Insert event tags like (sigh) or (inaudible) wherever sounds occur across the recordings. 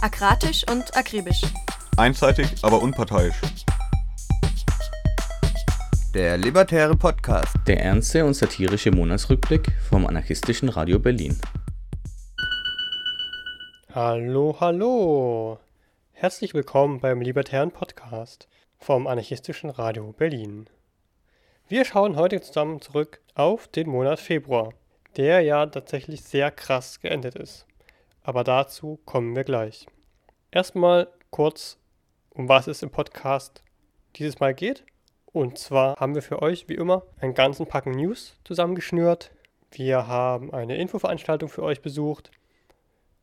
Akratisch und akribisch. Einseitig, aber unparteiisch. Der Libertäre Podcast. Der ernste und satirische Monatsrückblick vom anarchistischen Radio Berlin. Hallo, hallo. Herzlich willkommen beim Libertären Podcast vom anarchistischen Radio Berlin. Wir schauen heute zusammen zurück auf den Monat Februar, der ja tatsächlich sehr krass geendet ist. Aber dazu kommen wir gleich. Erstmal kurz, um was es im Podcast dieses Mal geht. Und zwar haben wir für euch wie immer einen ganzen Packen News zusammengeschnürt. Wir haben eine Infoveranstaltung für euch besucht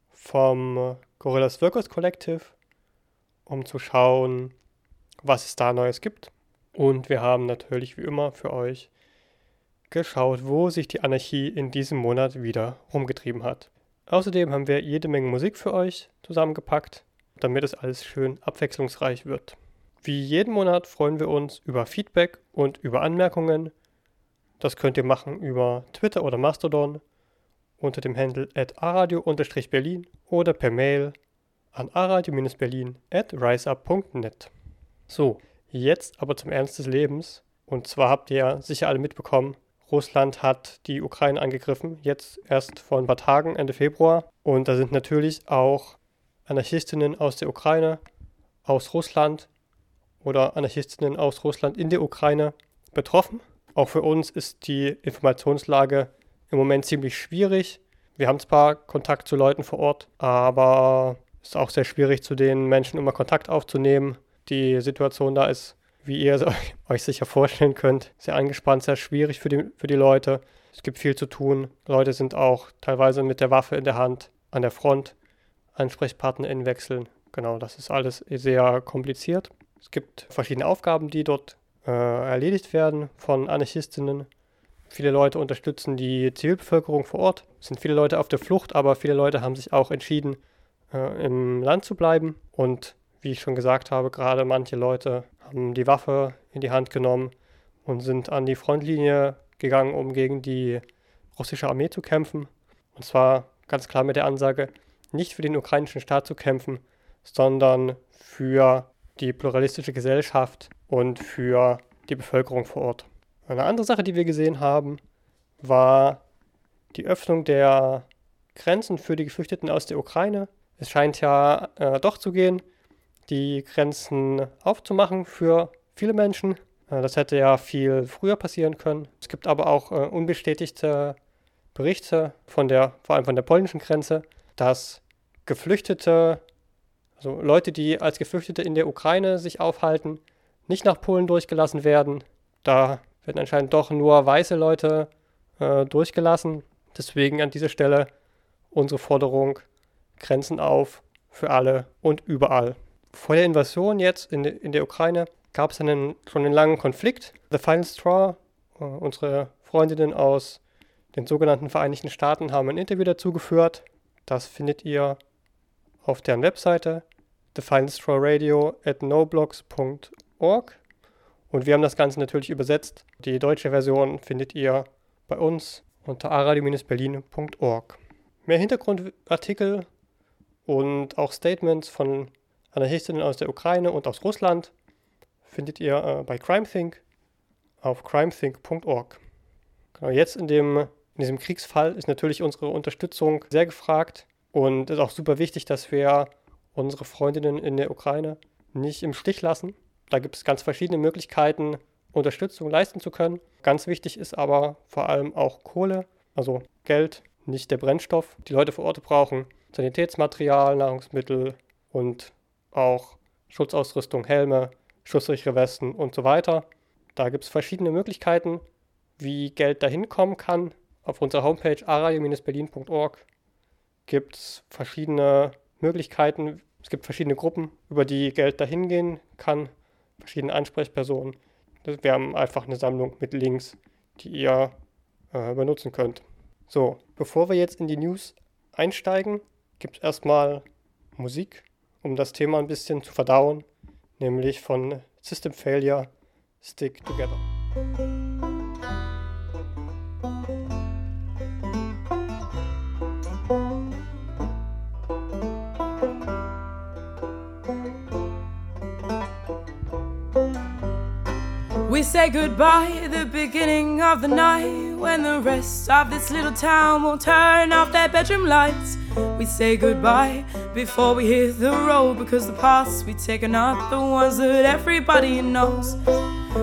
vom Gorillas Workers Collective, um zu schauen, was es da Neues gibt. Und wir haben natürlich wie immer für euch geschaut, wo sich die Anarchie in diesem Monat wieder rumgetrieben hat. Außerdem haben wir jede Menge Musik für euch zusammengepackt, damit es alles schön abwechslungsreich wird. Wie jeden Monat freuen wir uns über Feedback und über Anmerkungen. Das könnt ihr machen über Twitter oder Mastodon unter dem Handle at aradio-berlin oder per Mail an aradio-berlin at riseup.net. So, jetzt aber zum Ernst des Lebens. Und zwar habt ihr ja sicher alle mitbekommen, Russland hat die Ukraine angegriffen, jetzt erst vor ein paar Tagen, Ende Februar. Und da sind natürlich auch Anarchistinnen aus der Ukraine, aus Russland oder Anarchistinnen aus Russland in der Ukraine betroffen. Auch für uns ist die Informationslage im Moment ziemlich schwierig. Wir haben zwar Kontakt zu Leuten vor Ort, aber es ist auch sehr schwierig, zu den Menschen immer Kontakt aufzunehmen. Die Situation da ist wie ihr (laughs) euch sicher vorstellen könnt, sehr angespannt, sehr schwierig für die, für die Leute. Es gibt viel zu tun. Leute sind auch teilweise mit der Waffe in der Hand an der Front. AnsprechpartnerInnen wechseln. Genau, das ist alles sehr kompliziert. Es gibt verschiedene Aufgaben, die dort äh, erledigt werden von Anarchistinnen. Viele Leute unterstützen die Zivilbevölkerung vor Ort. Es sind viele Leute auf der Flucht, aber viele Leute haben sich auch entschieden, äh, im Land zu bleiben. Und wie ich schon gesagt habe, gerade manche Leute haben die Waffe in die Hand genommen und sind an die Frontlinie gegangen, um gegen die russische Armee zu kämpfen. Und zwar ganz klar mit der Ansage, nicht für den ukrainischen Staat zu kämpfen, sondern für die pluralistische Gesellschaft und für die Bevölkerung vor Ort. Eine andere Sache, die wir gesehen haben, war die Öffnung der Grenzen für die Geflüchteten aus der Ukraine. Es scheint ja äh, doch zu gehen die Grenzen aufzumachen für viele Menschen. Äh, das hätte ja viel früher passieren können. Es gibt aber auch äh, unbestätigte Berichte von der, vor allem von der polnischen Grenze, dass Geflüchtete, also Leute, die als Geflüchtete in der Ukraine sich aufhalten, nicht nach Polen durchgelassen werden. Da werden anscheinend doch nur weiße Leute äh, durchgelassen. Deswegen an dieser Stelle unsere Forderung, Grenzen auf für alle und überall. Vor der Invasion jetzt in, in der Ukraine gab es einen, schon einen langen Konflikt. The Final Straw, äh, unsere Freundinnen aus den sogenannten Vereinigten Staaten haben ein Interview dazu geführt. Das findet ihr auf deren Webseite The Final Straw Radio at noblogs.org. Und wir haben das Ganze natürlich übersetzt. Die deutsche Version findet ihr bei uns unter aradio-berlin.org. Mehr Hintergrundartikel und auch Statements von Anarchistinnen aus der Ukraine und aus Russland findet ihr äh, bei CrimeThink auf crimethink.org. Genau, jetzt in, dem, in diesem Kriegsfall ist natürlich unsere Unterstützung sehr gefragt und ist auch super wichtig, dass wir unsere Freundinnen in der Ukraine nicht im Stich lassen. Da gibt es ganz verschiedene Möglichkeiten, Unterstützung leisten zu können. Ganz wichtig ist aber vor allem auch Kohle, also Geld, nicht der Brennstoff. Die Leute vor Ort brauchen Sanitätsmaterial, Nahrungsmittel und auch Schutzausrüstung, Helme, schusssichere Westen und so weiter. Da gibt es verschiedene Möglichkeiten, wie Geld dahin kommen kann. Auf unserer Homepage aradio-berlin.org gibt es verschiedene Möglichkeiten. Es gibt verschiedene Gruppen, über die Geld dahin gehen kann, verschiedene Ansprechpersonen. Wir haben einfach eine Sammlung mit Links, die ihr äh, benutzen könnt. So, bevor wir jetzt in die News einsteigen, gibt es erstmal Musik um das Thema ein bisschen zu verdauen, nämlich von System Failure Stick Together. We say goodbye at the beginning of the night when the rest of this little town will turn off their bedroom lights. We say goodbye before we hit the road because the paths we take are not the ones that everybody knows.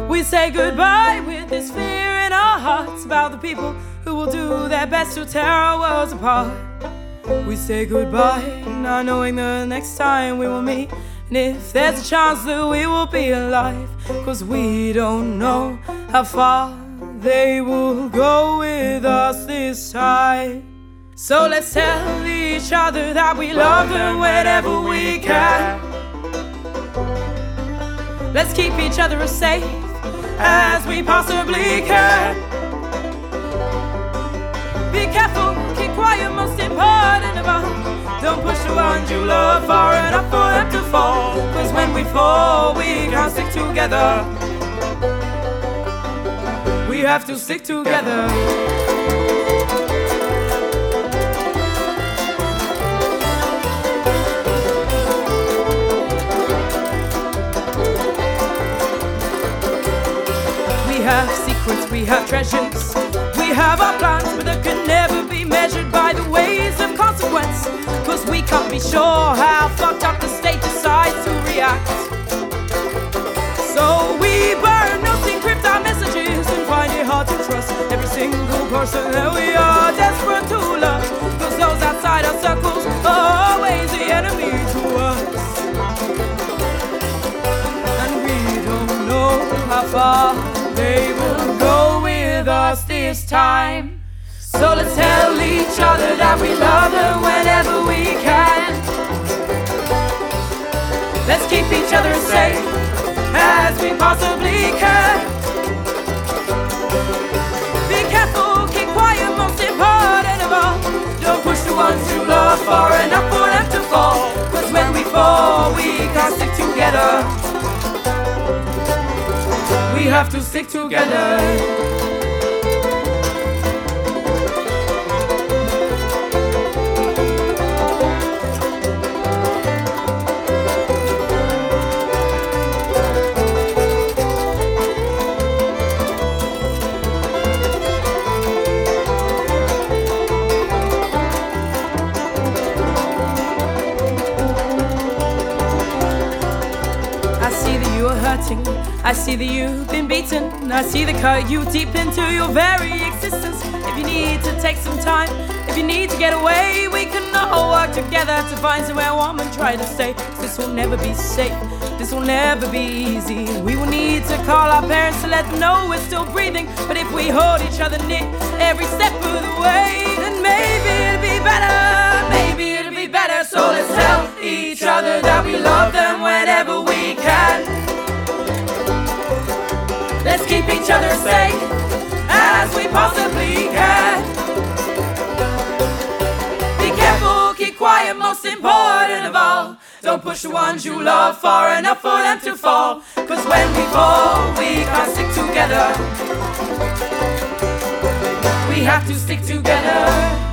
We say goodbye with this fear in our hearts about the people who will do their best to tear our worlds apart. We say goodbye, not knowing the next time we will meet. And if there's a chance that we will be alive, cause we don't know how far they will go with us this time. So let's tell each other that we love them whenever we can. Let's keep each other as safe as we possibly can. Be careful, keep quiet, most important of all. Don't push the ones you love far enough for them to fall. Cause when we fall, we can't stick together. We have to stick together. Have secrets, we have treasures. We have our plans, but they can never be measured by the ways of consequence. Cause we can't be sure how fucked up the state decides to react. So we burn notes, encrypt our messages, and find it hard to trust every single person that we are desperate to love. Cause those outside our circles are always the enemy to us. And we don't know how far they will go with us this time. So let's tell each other that we love them whenever we can. Let's keep each other safe as we possibly can. Be careful, keep quiet, most important of all. Don't push the ones you love far enough for them to fall. Cause when we fall, we can't stick together. We have to stick together. Beaten. I see the cut you deep into your very existence. If you need to take some time, if you need to get away, we can all work together to find somewhere warm and try to stay. This will never be safe. This will never be easy. We will need to call our parents to let them know we're still breathing. But if we hold each other near every step of the way, then maybe it'll be better. Maybe it'll be better. So let's tell each other that we love them whenever we can. Let's keep each other safe as we possibly can. Be careful, keep quiet, most important of all. Don't push the ones you love far enough for them to fall. Cause when we fall, we can't stick together. We have to stick together.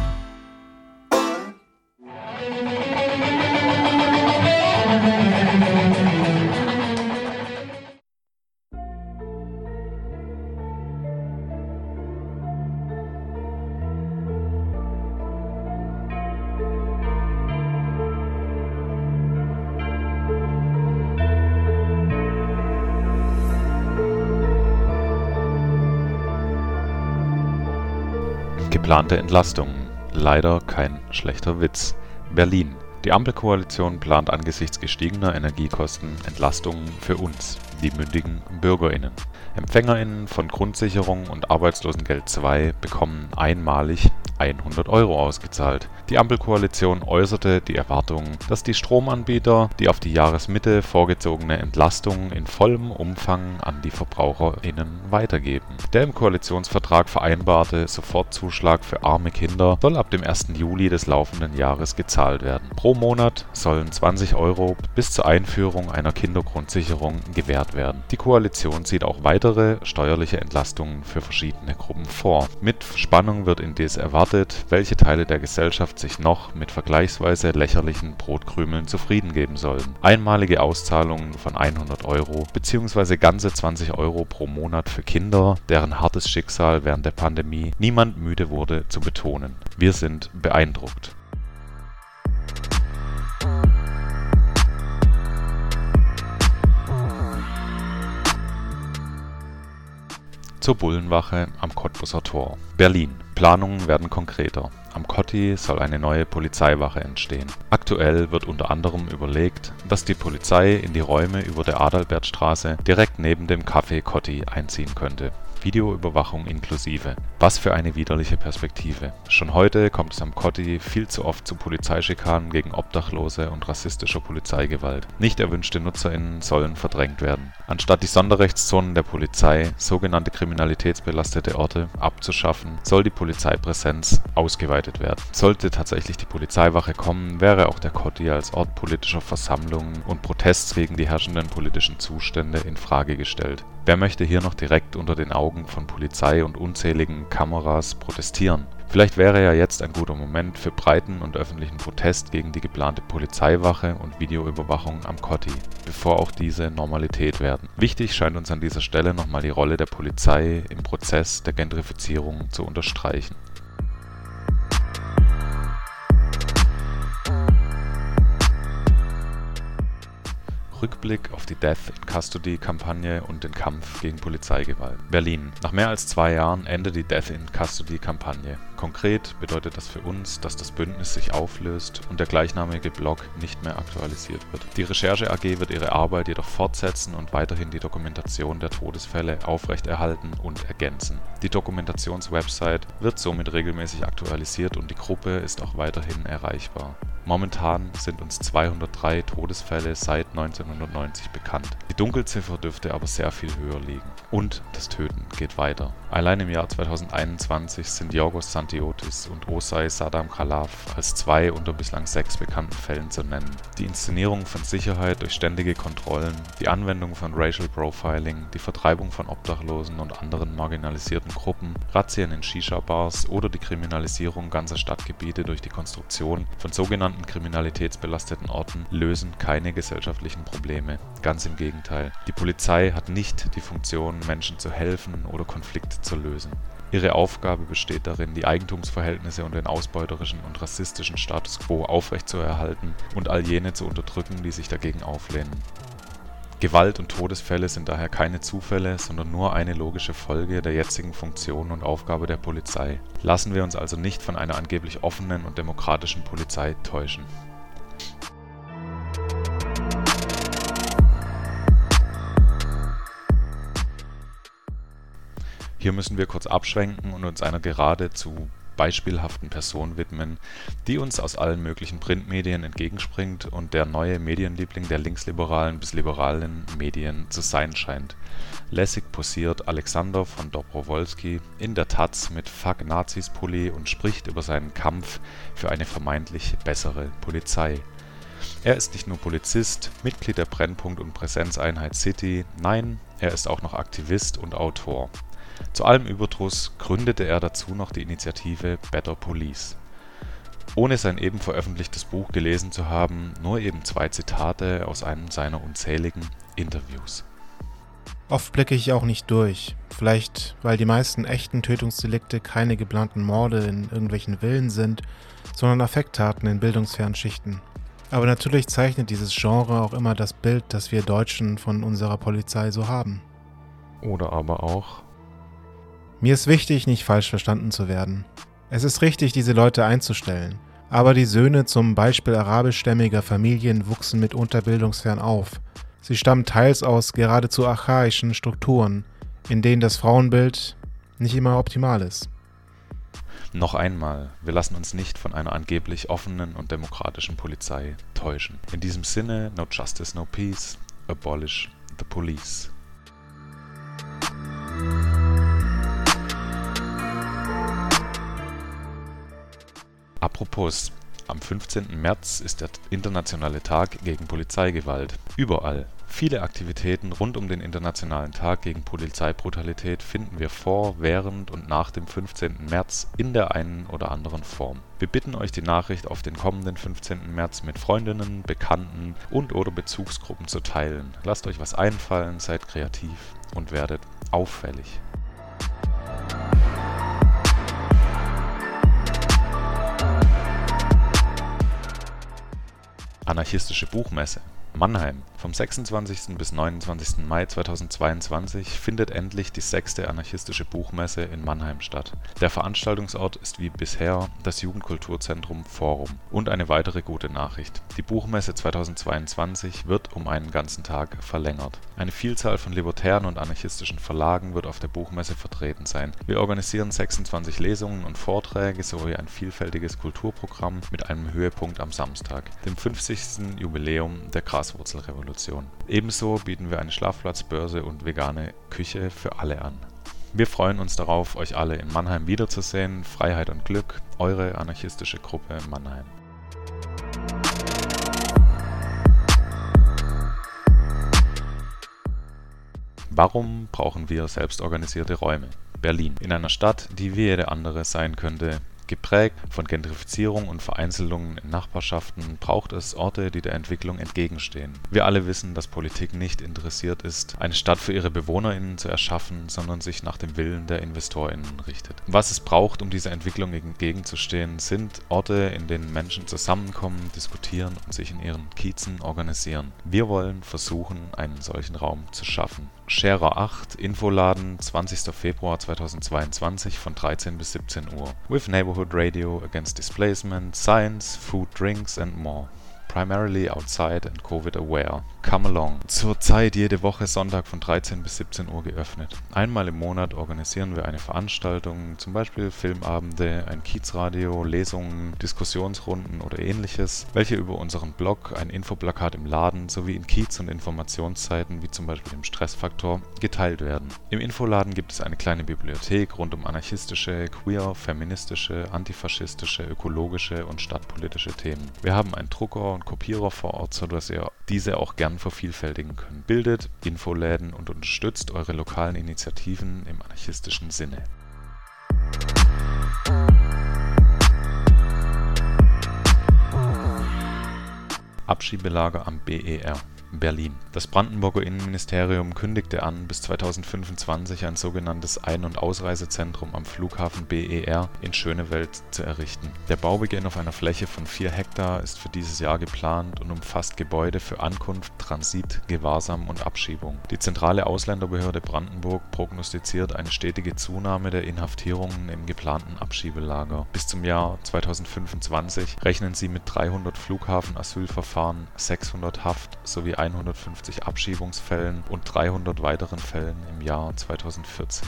Geplante Entlastungen. Leider kein schlechter Witz. Berlin. Die Ampelkoalition plant angesichts gestiegener Energiekosten Entlastungen für uns, die mündigen BürgerInnen. EmpfängerInnen von Grundsicherung und Arbeitslosengeld II bekommen einmalig 100 Euro ausgezahlt. Die Ampelkoalition äußerte die Erwartung, dass die Stromanbieter die auf die Jahresmitte vorgezogene Entlastung in vollem Umfang an die VerbraucherInnen weitergeben. Der im Koalitionsvertrag vereinbarte Sofortzuschlag für arme Kinder soll ab dem 1. Juli des laufenden Jahres gezahlt werden. Pro Monat sollen 20 Euro bis zur Einführung einer Kindergrundsicherung gewährt werden. Die Koalition sieht auch weitere steuerliche Entlastungen für verschiedene Gruppen vor. Mit Spannung wird indes erwartet, erwartet, welche Teile der Gesellschaft sich noch mit vergleichsweise lächerlichen Brotkrümeln zufrieden geben sollen. Einmalige Auszahlungen von 100 Euro bzw. ganze 20 Euro pro Monat für Kinder, deren hartes Schicksal während der Pandemie niemand müde wurde zu betonen. Wir sind beeindruckt. Zur Bullenwache am Cottbuser Tor. Berlin. Planungen werden konkreter. Am Kotti soll eine neue Polizeiwache entstehen. Aktuell wird unter anderem überlegt, dass die Polizei in die Räume über der Adalbertstraße direkt neben dem Café Kotti einziehen könnte Videoüberwachung inklusive. Was für eine widerliche Perspektive. Schon heute kommt es am Kotti viel zu oft zu Polizeischikanen gegen Obdachlose und rassistischer Polizeigewalt. Nicht erwünschte NutzerInnen sollen verdrängt werden. Anstatt die Sonderrechtszonen der Polizei, sogenannte kriminalitätsbelastete Orte, abzuschaffen, soll die Polizeipräsenz ausgeweitet werden. Sollte tatsächlich die Polizeiwache kommen, wäre auch der Kotti als Ort politischer Versammlungen und Protests gegen die herrschenden politischen Zustände in Frage gestellt. Wer möchte hier noch direkt unter den Augen von Polizei und unzähligen Kameras protestieren? Vielleicht wäre ja jetzt ein guter Moment für breiten und öffentlichen Protest gegen die geplante Polizeiwache und Videoüberwachung am Kotti, bevor auch diese Normalität werden. Wichtig scheint uns an dieser Stelle nochmal die Rolle der Polizei im Prozess der Gentrifizierung zu unterstreichen Rückblick auf die Death in Custody-Kampagne und den Kampf gegen Polizeigewalt. Berlin. Nach mehr als zwei Jahren endet die Death in Custody-Kampagne. Konkret bedeutet das für uns, dass das Bündnis sich auflöst und der gleichnamige Blog nicht mehr aktualisiert wird. Die Recherche AG wird ihre Arbeit jedoch fortsetzen und weiterhin die Dokumentation der Todesfälle aufrechterhalten und ergänzen. Die Dokumentationswebsite wird somit regelmäßig aktualisiert und die Gruppe ist auch weiterhin erreichbar. Momentan sind uns 203 Todesfälle seit 1990 bekannt. Die Dunkelziffer dürfte aber sehr viel höher liegen. Und das Töten geht weiter. Allein im Jahr 2021 sind Yorgos Santiotis und Osei Saddam Khalaf als zwei unter bislang sechs bekannten Fällen zu nennen. Die Inszenierung von Sicherheit durch ständige Kontrollen, die Anwendung von Racial Profiling, die Vertreibung von Obdachlosen und anderen marginalisierten Gruppen, Razzien in Shisha-Bars oder die Kriminalisierung ganzer Stadtgebiete durch die Konstruktion von sogenannten kriminalitätsbelasteten Orten lösen keine gesellschaftlichen Probleme. Ganz im Gegenteil. Die Polizei hat nicht die Funktion, Menschen zu helfen oder Konflikte zu lösen. Ihre Aufgabe besteht darin, die Eigentumsverhältnisse und den ausbeuterischen und rassistischen Status quo aufrechtzuerhalten und all jene zu unterdrücken, die sich dagegen auflehnen. Gewalt und Todesfälle sind daher keine Zufälle, sondern nur eine logische Folge der jetzigen Funktion und Aufgabe der Polizei. Lassen wir uns also nicht von einer angeblich offenen und demokratischen Polizei täuschen Hier müssen wir kurz abschwenken und uns einer geradezu beispielhaften Person widmen, die uns aus allen möglichen Printmedien entgegenspringt und der neue Medienliebling der linksliberalen bis liberalen Medien zu sein scheint. Lässig posiert Alexander von Dobrowolski in der taz mit Fuck Nazis Pulli und spricht über seinen Kampf für eine vermeintlich bessere Polizei. Er ist nicht nur Polizist, Mitglied der Brennpunkt und Präsenzeinheit City, nein, er ist auch noch Aktivist und Autor zu allem Überdruss gründete er dazu noch die Initiative Better Police. Ohne sein eben veröffentlichtes Buch gelesen zu haben, nur eben zwei Zitate aus einem seiner unzähligen Interviews. Oft blicke ich auch nicht durch. Vielleicht, weil die meisten echten Tötungsdelikte keine geplanten Morde in irgendwelchen Villen sind, sondern Affekttaten in bildungsfernen Schichten. Aber natürlich zeichnet dieses Genre auch immer das Bild, das wir Deutschen von unserer Polizei so haben. Oder aber auch, mir ist wichtig, nicht falsch verstanden zu werden. Es ist richtig, diese Leute einzustellen. Aber die Söhne zum Beispiel arabischstämmiger Familien wuchsen mitunter bildungsfern auf. Sie stammen teils aus geradezu archaischen Strukturen, in denen das Frauenbild nicht immer optimal ist. Noch einmal, wir lassen uns nicht von einer angeblich offenen und demokratischen Polizei täuschen. In diesem Sinne, no justice, no peace, abolish the police. Apropos, am 15. März ist der Internationale Tag gegen Polizeigewalt. Überall, Viele Aktivitäten rund um den Internationalen Tag gegen Polizeibrutalität finden wir vor, während und nach dem 15. März in der einen oder anderen Form. Wir bitten euch, die Nachricht auf den kommenden 15. März mit Freundinnen, Bekannten und/oder Bezugsgruppen zu teilen. Lasst euch was einfallen, seid kreativ und werdet auffällig. Anarchistische Buchmesse Mannheim. Vom 26. bis 29. Mai 2022 findet endlich die sechste Anarchistische Buchmesse in Mannheim statt. Der Veranstaltungsort ist wie bisher das Jugendkulturzentrum Forum. Und eine weitere gute Nachricht: Die Buchmesse 2022 wird um einen ganzen Tag verlängert. Eine Vielzahl von libertären und anarchistischen Verlagen wird auf der Buchmesse vertreten sein. Wir organisieren 26 Lesungen und Vorträge sowie ein vielfältiges Kulturprogramm mit einem Höhepunkt am Samstag, dem 50. Jubiläum der Graswurzelrevolution. Ebenso bieten wir eine Schlafplatzbörse und vegane Küche für alle an. Wir freuen uns darauf, euch alle in Mannheim wiederzusehen. Freiheit und Glück, eure anarchistische Gruppe Mannheim. Warum brauchen wir selbstorganisierte Räume? Berlin. In einer Stadt, die wie jede andere sein könnte, Geprägt von Gentrifizierung und Vereinzelung in Nachbarschaften braucht es Orte, die der Entwicklung entgegenstehen. Wir alle wissen, dass Politik nicht interessiert ist, eine Stadt für ihre BewohnerInnen zu erschaffen, sondern sich nach dem Willen der InvestorInnen richtet. Was es braucht, um dieser Entwicklung entgegenzustehen, sind Orte, in denen Menschen zusammenkommen, diskutieren und sich in ihren Kiezen organisieren. Wir wollen versuchen, einen solchen Raum zu schaffen. Scherer 8, Infoladen, 20. Februar 2022 von 13 bis 17 Uhr. With Neighborhood Radio against displacement, science, food, drinks and more primarily outside and COVID aware. Come along. Zurzeit jede Woche Sonntag von 13 bis 17 Uhr geöffnet. Einmal im Monat organisieren wir eine Veranstaltung, zum Beispiel Filmabende, ein Kiezradio, Lesungen, Diskussionsrunden oder ähnliches, welche über unseren Blog, ein Infoplakat im Laden sowie in Kiez- und Informationszeiten wie zum Beispiel im Stressfaktor geteilt werden. Im Infoladen gibt es eine kleine Bibliothek rund um anarchistische, queer, feministische, antifaschistische, ökologische und stadtpolitische Themen. Wir haben einen Drucker und Kopierer vor Ort, sodass ihr diese auch gern vervielfältigen könnt. Bildet Infoläden und unterstützt eure lokalen Initiativen im anarchistischen Sinne. Abschiebelager am BER Berlin. Das Brandenburger Innenministerium kündigte an, bis 2025 ein sogenanntes Ein und Ausreisezentrum am Flughafen BER in Schönewald zu errichten. Der Baubeginn auf einer Fläche von 4 Hektar ist für dieses Jahr geplant und umfasst Gebäude für Ankunft, Transit, Gewahrsam und Abschiebung. Die zentrale Ausländerbehörde Brandenburg prognostiziert eine stetige Zunahme der Inhaftierungen im geplanten Abschiebelager. Bis zum Jahr 2025 rechnen sie mit 300 Flughafenasylverfahren, 600 Haft sowie 150 Abschiebungsfällen und 300 weiteren Fällen im Jahr 2040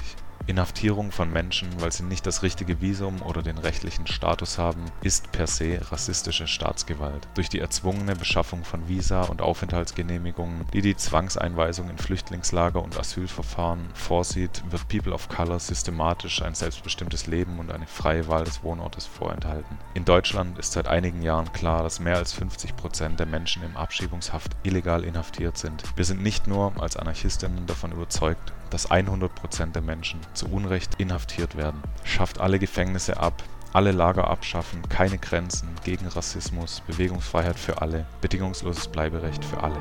Inhaftierung von Menschen, weil sie nicht das richtige Visum oder den rechtlichen Status haben, ist per se rassistische Staatsgewalt. Durch die erzwungene Beschaffung von Visa und Aufenthaltsgenehmigungen, die die Zwangseinweisung in Flüchtlingslager und Asylverfahren vorsieht, wird People of Color systematisch ein selbstbestimmtes Leben und eine freie Wahl des Wohnortes vorenthalten. In Deutschland ist seit einigen Jahren klar, dass mehr als 50 Prozent der Menschen im Abschiebungshaft illegal inhaftiert sind. Wir sind nicht nur als Anarchistinnen davon überzeugt, dass 100 Prozent der Menschen zu Unrecht inhaftiert werden. Schafft alle Gefängnisse ab, alle Lager abschaffen, keine Grenzen, gegen Rassismus, Bewegungsfreiheit für alle, bedingungsloses Bleiberecht für alle.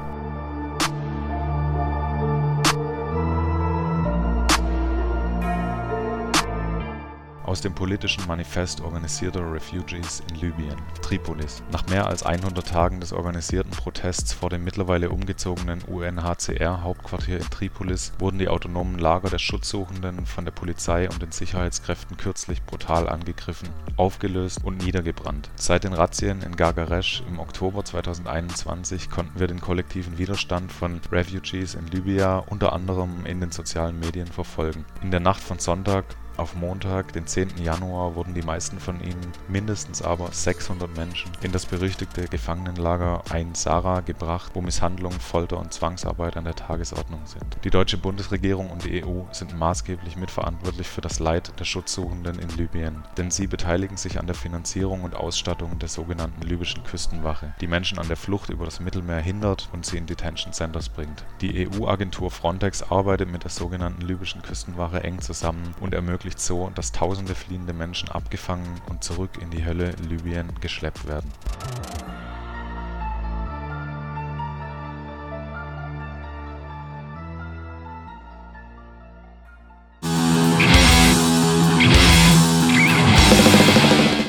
Aus dem politischen Manifest organisierter Refugees in Libyen, Tripolis. Nach mehr als 100 Tagen des organisierten Protests vor dem mittlerweile umgezogenen UNHCR-Hauptquartier in Tripolis wurden die autonomen Lager der Schutzsuchenden von der Polizei und den Sicherheitskräften kürzlich brutal angegriffen, aufgelöst und niedergebrannt. Seit den Razzien in Gargaresh im Oktober 2021 konnten wir den kollektiven Widerstand von Refugees in Libya unter anderem in den sozialen Medien verfolgen. In der Nacht von Sonntag Auf Montag, den 10. Januar, wurden die meisten von ihnen, mindestens aber 600 Menschen, in das berüchtigte Gefangenenlager Ein Sarah gebracht, wo Misshandlung, Folter und Zwangsarbeit an der Tagesordnung sind. Die deutsche Bundesregierung und die EU sind maßgeblich mitverantwortlich für das Leid der Schutzsuchenden in Libyen, denn sie beteiligen sich an der Finanzierung und Ausstattung der sogenannten libyschen Küstenwache, die Menschen an der Flucht über das Mittelmeer hindert und sie in Detention Centers bringt. Die EU-Agentur Frontex arbeitet mit der sogenannten libyschen Küstenwache eng zusammen und ermöglicht so, dass tausende fliehende Menschen abgefangen und zurück in die Hölle Libyen geschleppt werden.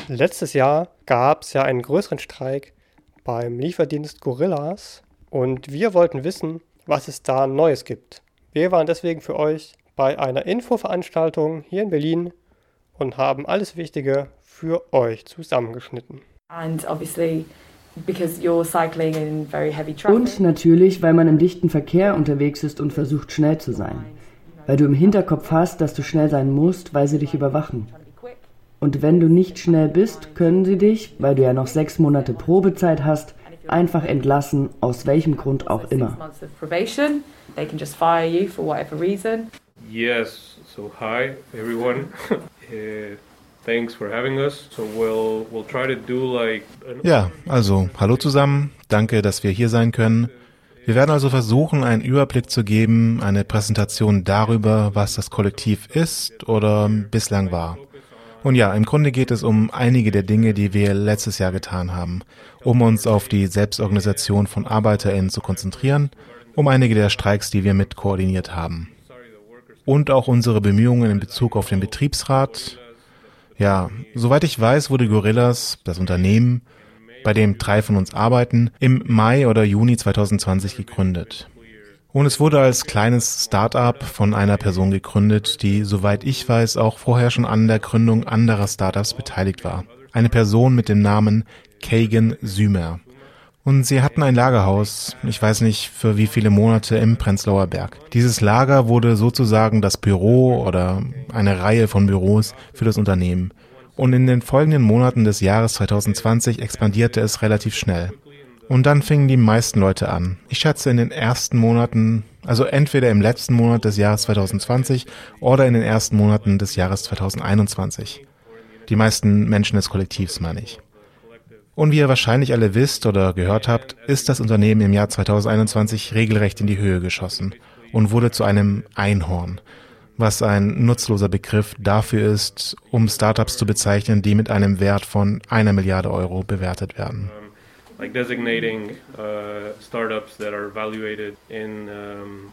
Letztes Jahr gab es ja einen größeren Streik beim Lieferdienst Gorillas und wir wollten wissen, was es da Neues gibt. Wir waren deswegen für euch bei einer Infoveranstaltung hier in Berlin und haben alles Wichtige für euch zusammengeschnitten. And obviously because you're cycling in very heavy Und natürlich, weil man im dichten Verkehr unterwegs ist und versucht schnell zu sein. Weil du im Hinterkopf hast, dass du schnell sein musst, weil sie dich überwachen. Und wenn du nicht schnell bist, können sie dich, weil du ja noch sechs Monate Probezeit hast, einfach entlassen, aus welchem Grund auch immer. Yes. So hi everyone. (laughs) uh, thanks for having us. So we'll we'll try to do like Ja, also hallo zusammen, danke, dass wir hier sein können. Wir werden also versuchen, einen Überblick zu geben, eine Präsentation darüber, was das Kollektiv ist oder bislang war. Und ja, im Grunde geht es um einige der Dinge, die wir letztes Jahr getan haben, um uns auf die Selbstorganisation von ArbeiterInnen zu konzentrieren, um einige der Streiks, die wir mit koordiniert haben. Und auch unsere Bemühungen in Bezug auf den Betriebsrat. Ja, soweit ich weiß, wurde Gorillas, das Unternehmen, bei dem drei von uns arbeiten, im Mai oder Juni 2020 gegründet. Und es wurde als kleines Start-up von einer Person gegründet, die, soweit ich weiß, auch vorher schon an der Gründung anderer Startups beteiligt war. Eine Person mit dem Namen Kagan Sümer. Und sie hatten ein Lagerhaus, ich weiß nicht für wie viele Monate im Prenzlauer Berg. Dieses Lager wurde sozusagen das Büro oder eine Reihe von Büros für das Unternehmen. Und in den folgenden Monaten des Jahres 2020 expandierte es relativ schnell. Und dann fingen die meisten Leute an. Ich schätze in den ersten Monaten, also entweder im letzten Monat des Jahres 2020 oder in den ersten Monaten des Jahres 2021. Die meisten Menschen des Kollektivs meine ich. Und wie ihr wahrscheinlich alle wisst oder gehört habt, ist das Unternehmen im Jahr 2021 regelrecht in die Höhe geschossen und wurde zu einem Einhorn, was ein nutzloser Begriff dafür ist, um Startups zu bezeichnen, die mit einem Wert von einer Milliarde Euro bewertet werden. like designating uh, startups that are evaluated in um,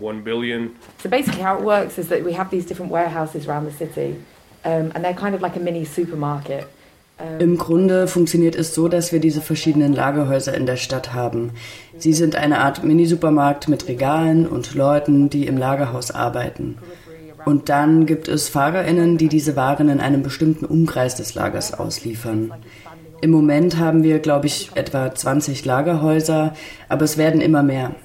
one billion. So basically, how it works is that we have these different warehouses around the city, um, and they're kind of like a mini supermarket. Im Grunde funktioniert es so, dass wir diese verschiedenen Lagerhäuser in der Stadt haben. Sie sind eine Art Mini-Supermarkt mit Regalen und Leuten, die im Lagerhaus arbeiten. Und dann gibt es FahrerInnen, die diese Waren in einem bestimmten Umkreis des Lagers ausliefern. Im Moment haben wir, glaube ich, etwa 20 Lagerhäuser, aber es werden immer mehr.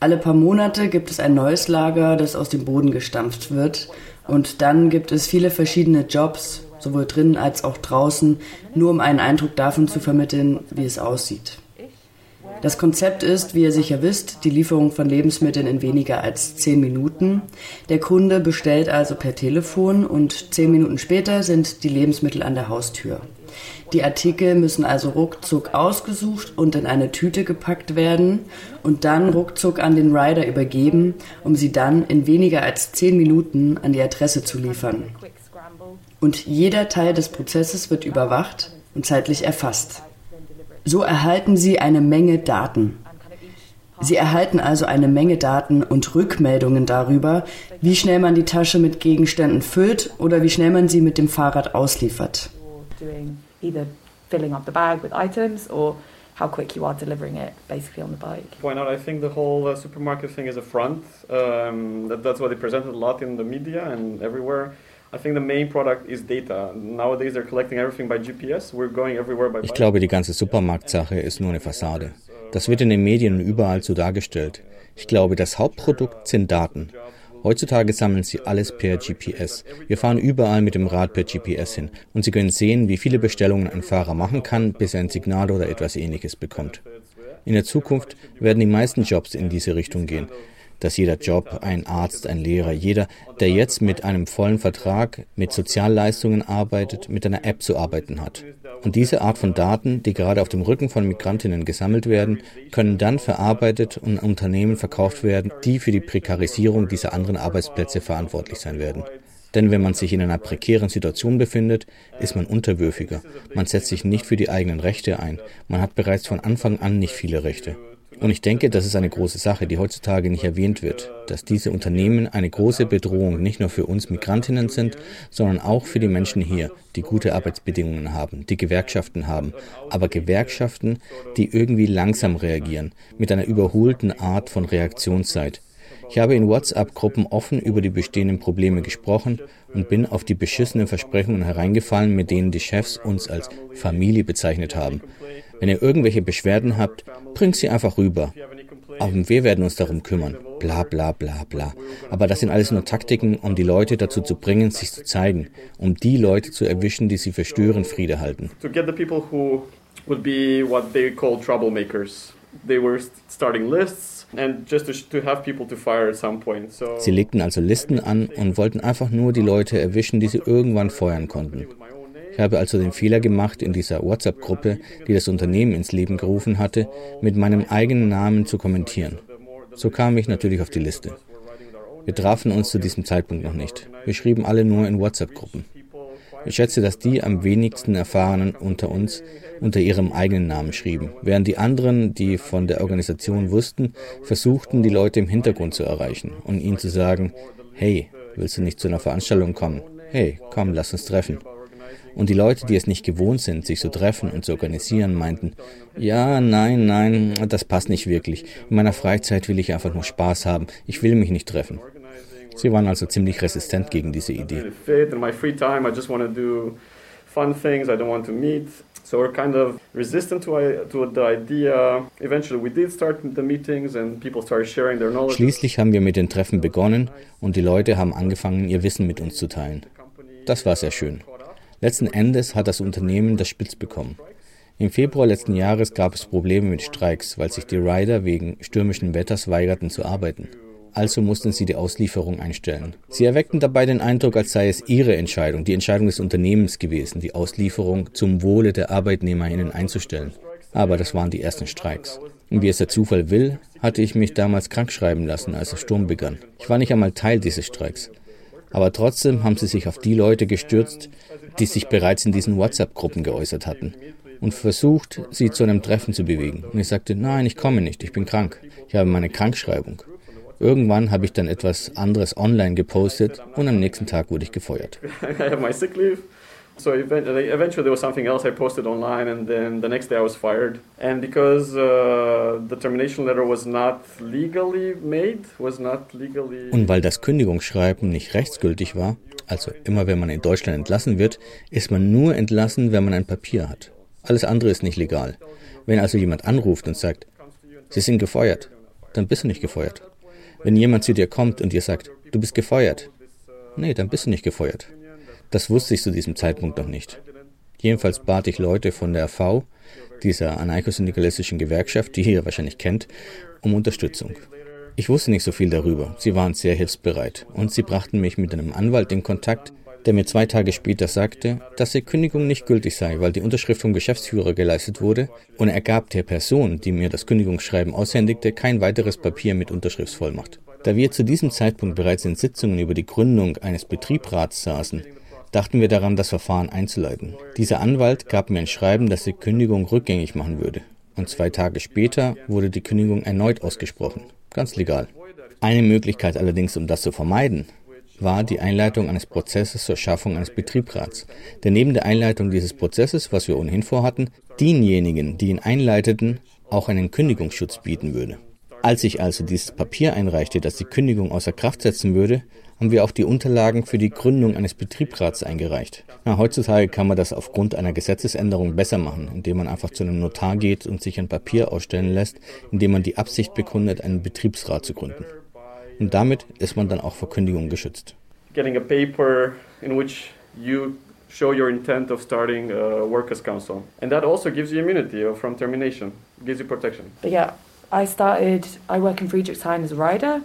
Alle paar Monate gibt es ein neues Lager, das aus dem Boden gestampft wird. Und dann gibt es viele verschiedene Jobs, sowohl drinnen als auch draußen, nur um einen Eindruck davon zu vermitteln, wie es aussieht. Das Konzept ist, wie ihr sicher wisst, die Lieferung von Lebensmitteln in weniger als zehn Minuten. Der Kunde bestellt also per Telefon und zehn Minuten später sind die Lebensmittel an der Haustür. Die Artikel müssen also ruckzuck ausgesucht und in eine Tüte gepackt werden und dann ruckzuck an den Rider übergeben, um sie dann in weniger als zehn Minuten an die Adresse zu liefern. Und jeder Teil des Prozesses wird überwacht und zeitlich erfasst. So erhalten Sie eine Menge Daten. Sie erhalten also eine Menge Daten und Rückmeldungen darüber, wie schnell man die Tasche mit Gegenständen füllt oder wie schnell man sie mit dem Fahrrad ausliefert. Doing either filling up the bag with items or how quick you are delivering it basically on the bike. Why not? I think the whole uh, supermarket thing is a front. Um, that, that's what they presented a lot in the media and everywhere. I think the main product is data. Nowadays they're collecting everything by GPS. We're going everywhere by Ich glaube, die ganze Supermarktsache ist nur eine Fassade. Das wird in den Medien überall so dargestellt. Ich glaube, das Hauptprodukt sind Daten. Heutzutage sammeln sie alles per GPS. Wir fahren überall mit dem Rad per GPS hin und Sie können sehen, wie viele Bestellungen ein Fahrer machen kann, bis er ein Signal oder etwas ähnliches bekommt. In der Zukunft werden die meisten Jobs in diese Richtung gehen dass jeder Job, ein Arzt, ein Lehrer, jeder, der jetzt mit einem vollen Vertrag, mit Sozialleistungen arbeitet, mit einer App zu arbeiten hat. Und diese Art von Daten, die gerade auf dem Rücken von Migrantinnen gesammelt werden, können dann verarbeitet und an Unternehmen verkauft werden, die für die Prekarisierung dieser anderen Arbeitsplätze verantwortlich sein werden. Denn wenn man sich in einer prekären Situation befindet, ist man unterwürfiger. Man setzt sich nicht für die eigenen Rechte ein. Man hat bereits von Anfang an nicht viele Rechte. Und ich denke, das ist eine große Sache, die heutzutage nicht erwähnt wird, dass diese Unternehmen eine große Bedrohung nicht nur für uns Migrantinnen sind, sondern auch für die Menschen hier, die gute Arbeitsbedingungen haben, die Gewerkschaften haben, aber Gewerkschaften, die irgendwie langsam reagieren, mit einer überholten Art von Reaktionszeit. Ich habe in WhatsApp-Gruppen offen über die bestehenden Probleme gesprochen und bin auf die beschissenen Versprechungen hereingefallen, mit denen die Chefs uns als Familie bezeichnet haben. Wenn ihr irgendwelche Beschwerden habt, bringt sie einfach rüber. Aber wir werden uns darum kümmern. Bla bla bla bla. Aber das sind alles nur Taktiken, um die Leute dazu zu bringen, sich zu zeigen. Um die Leute zu erwischen, die sie für Störenfriede halten. Sie legten also Listen an und wollten einfach nur die Leute erwischen, die sie irgendwann feuern konnten. Ich habe also den Fehler gemacht, in dieser WhatsApp-Gruppe, die das Unternehmen ins Leben gerufen hatte, mit meinem eigenen Namen zu kommentieren. So kam ich natürlich auf die Liste. Wir trafen uns zu diesem Zeitpunkt noch nicht. Wir schrieben alle nur in WhatsApp-Gruppen. Ich schätze, dass die am wenigsten Erfahrenen unter uns unter ihrem eigenen Namen schrieben, während die anderen, die von der Organisation wussten, versuchten, die Leute im Hintergrund zu erreichen und ihnen zu sagen, hey, willst du nicht zu einer Veranstaltung kommen? Hey, komm, lass uns treffen. Und die Leute, die es nicht gewohnt sind, sich zu treffen und zu organisieren, meinten, ja, nein, nein, das passt nicht wirklich. In meiner Freizeit will ich einfach nur Spaß haben. Ich will mich nicht treffen. Sie waren also ziemlich resistent gegen diese Idee. So we're kind of resistant to, to the idea. Eventually we did start the meetings and people started sharing their knowledge. Schließlich haben wir mit den Treffen begonnen und die Leute haben angefangen, ihr Wissen mit uns zu teilen. Das war sehr schön. Letzten Endes hat das Unternehmen das Spitz bekommen. Im Februar letzten Jahres gab es Probleme mit Streiks, weil sich die Rider wegen stürmischen Wetters weigerten zu arbeiten. Also mussten sie die Auslieferung einstellen. Sie erweckten dabei den Eindruck, als sei es ihre Entscheidung, die Entscheidung des Unternehmens gewesen, die Auslieferung zum Wohle der ArbeitnehmerInnen einzustellen. Aber das waren die ersten Streiks. Und wie es der Zufall will, hatte ich mich damals krank schreiben lassen, als der Sturm begann. Ich war nicht einmal Teil dieses Streiks. Aber trotzdem haben sie sich auf die Leute gestürzt, die sich bereits in diesen WhatsApp-Gruppen geäußert hatten und versucht, sie zu einem Treffen zu bewegen. Und ich sagte, nein, ich komme nicht, ich bin krank. Ich habe meine Krankschreibung. Irgendwann habe ich dann etwas anderes online gepostet und am nächsten Tag wurde ich gefeuert. (laughs) So eventually there was something else I posted online, and then the next day I was fired. And because uh, the termination letter was not legally made, was not legally. Und weil das Kündigungsschreiben nicht rechtsgültig war, also immer wenn man in Deutschland entlassen wird, ist man nur entlassen, wenn man ein Papier hat. Alles andere ist nicht legal. Wenn also jemand anruft und sagt, Sie sind gefeuert, dann bist du nicht gefeuert. Wenn jemand zu dir kommt und dir sagt, du bist gefeuert, nee, dann bist du nicht gefeuert. Das wusste ich zu diesem Zeitpunkt noch nicht. Jedenfalls bat ich Leute von der V, dieser anarcho-syndikalistischen Gewerkschaft, die ihr wahrscheinlich kennt, um Unterstützung. Ich wusste nicht so viel darüber. Sie waren sehr hilfsbereit und sie brachten mich mit einem Anwalt in Kontakt, der mir zwei Tage später sagte, dass die Kündigung nicht gültig sei, weil die Unterschrift vom Geschäftsführer geleistet wurde und er gab der Person, die mir das Kündigungsschreiben aushändigte, kein weiteres Papier mit Unterschriftsvollmacht. Da wir zu diesem Zeitpunkt bereits in Sitzungen über die Gründung eines Betriebrats saßen, dachten wir daran, das Verfahren einzuleiten. Dieser Anwalt gab mir ein Schreiben, das die Kündigung rückgängig machen würde. Und zwei Tage später wurde die Kündigung erneut ausgesprochen. Ganz legal. Eine Möglichkeit allerdings, um das zu vermeiden, war die Einleitung eines Prozesses zur Schaffung eines Betriebrats, der neben der Einleitung dieses Prozesses, was wir ohnehin vorhatten, denjenigen, die ihn einleiteten, auch einen Kündigungsschutz bieten würde. Als ich also dieses Papier einreichte, das die Kündigung außer Kraft setzen würde, haben wir auch die Unterlagen für die Gründung eines Betriebsrats eingereicht. Na, heutzutage kann man das aufgrund einer Gesetzesänderung besser machen, indem man einfach zu einem Notar geht und sich ein Papier ausstellen lässt, in dem man die Absicht bekundet, einen Betriebsrat zu gründen. Und damit ist man dann auch vor Kündigung geschützt. Getting a paper in which you show your intent of starting a workers' council. And that also gives you immunity from termination, gives you protection. But yeah, I started, I work in Friedrichshain as a rider,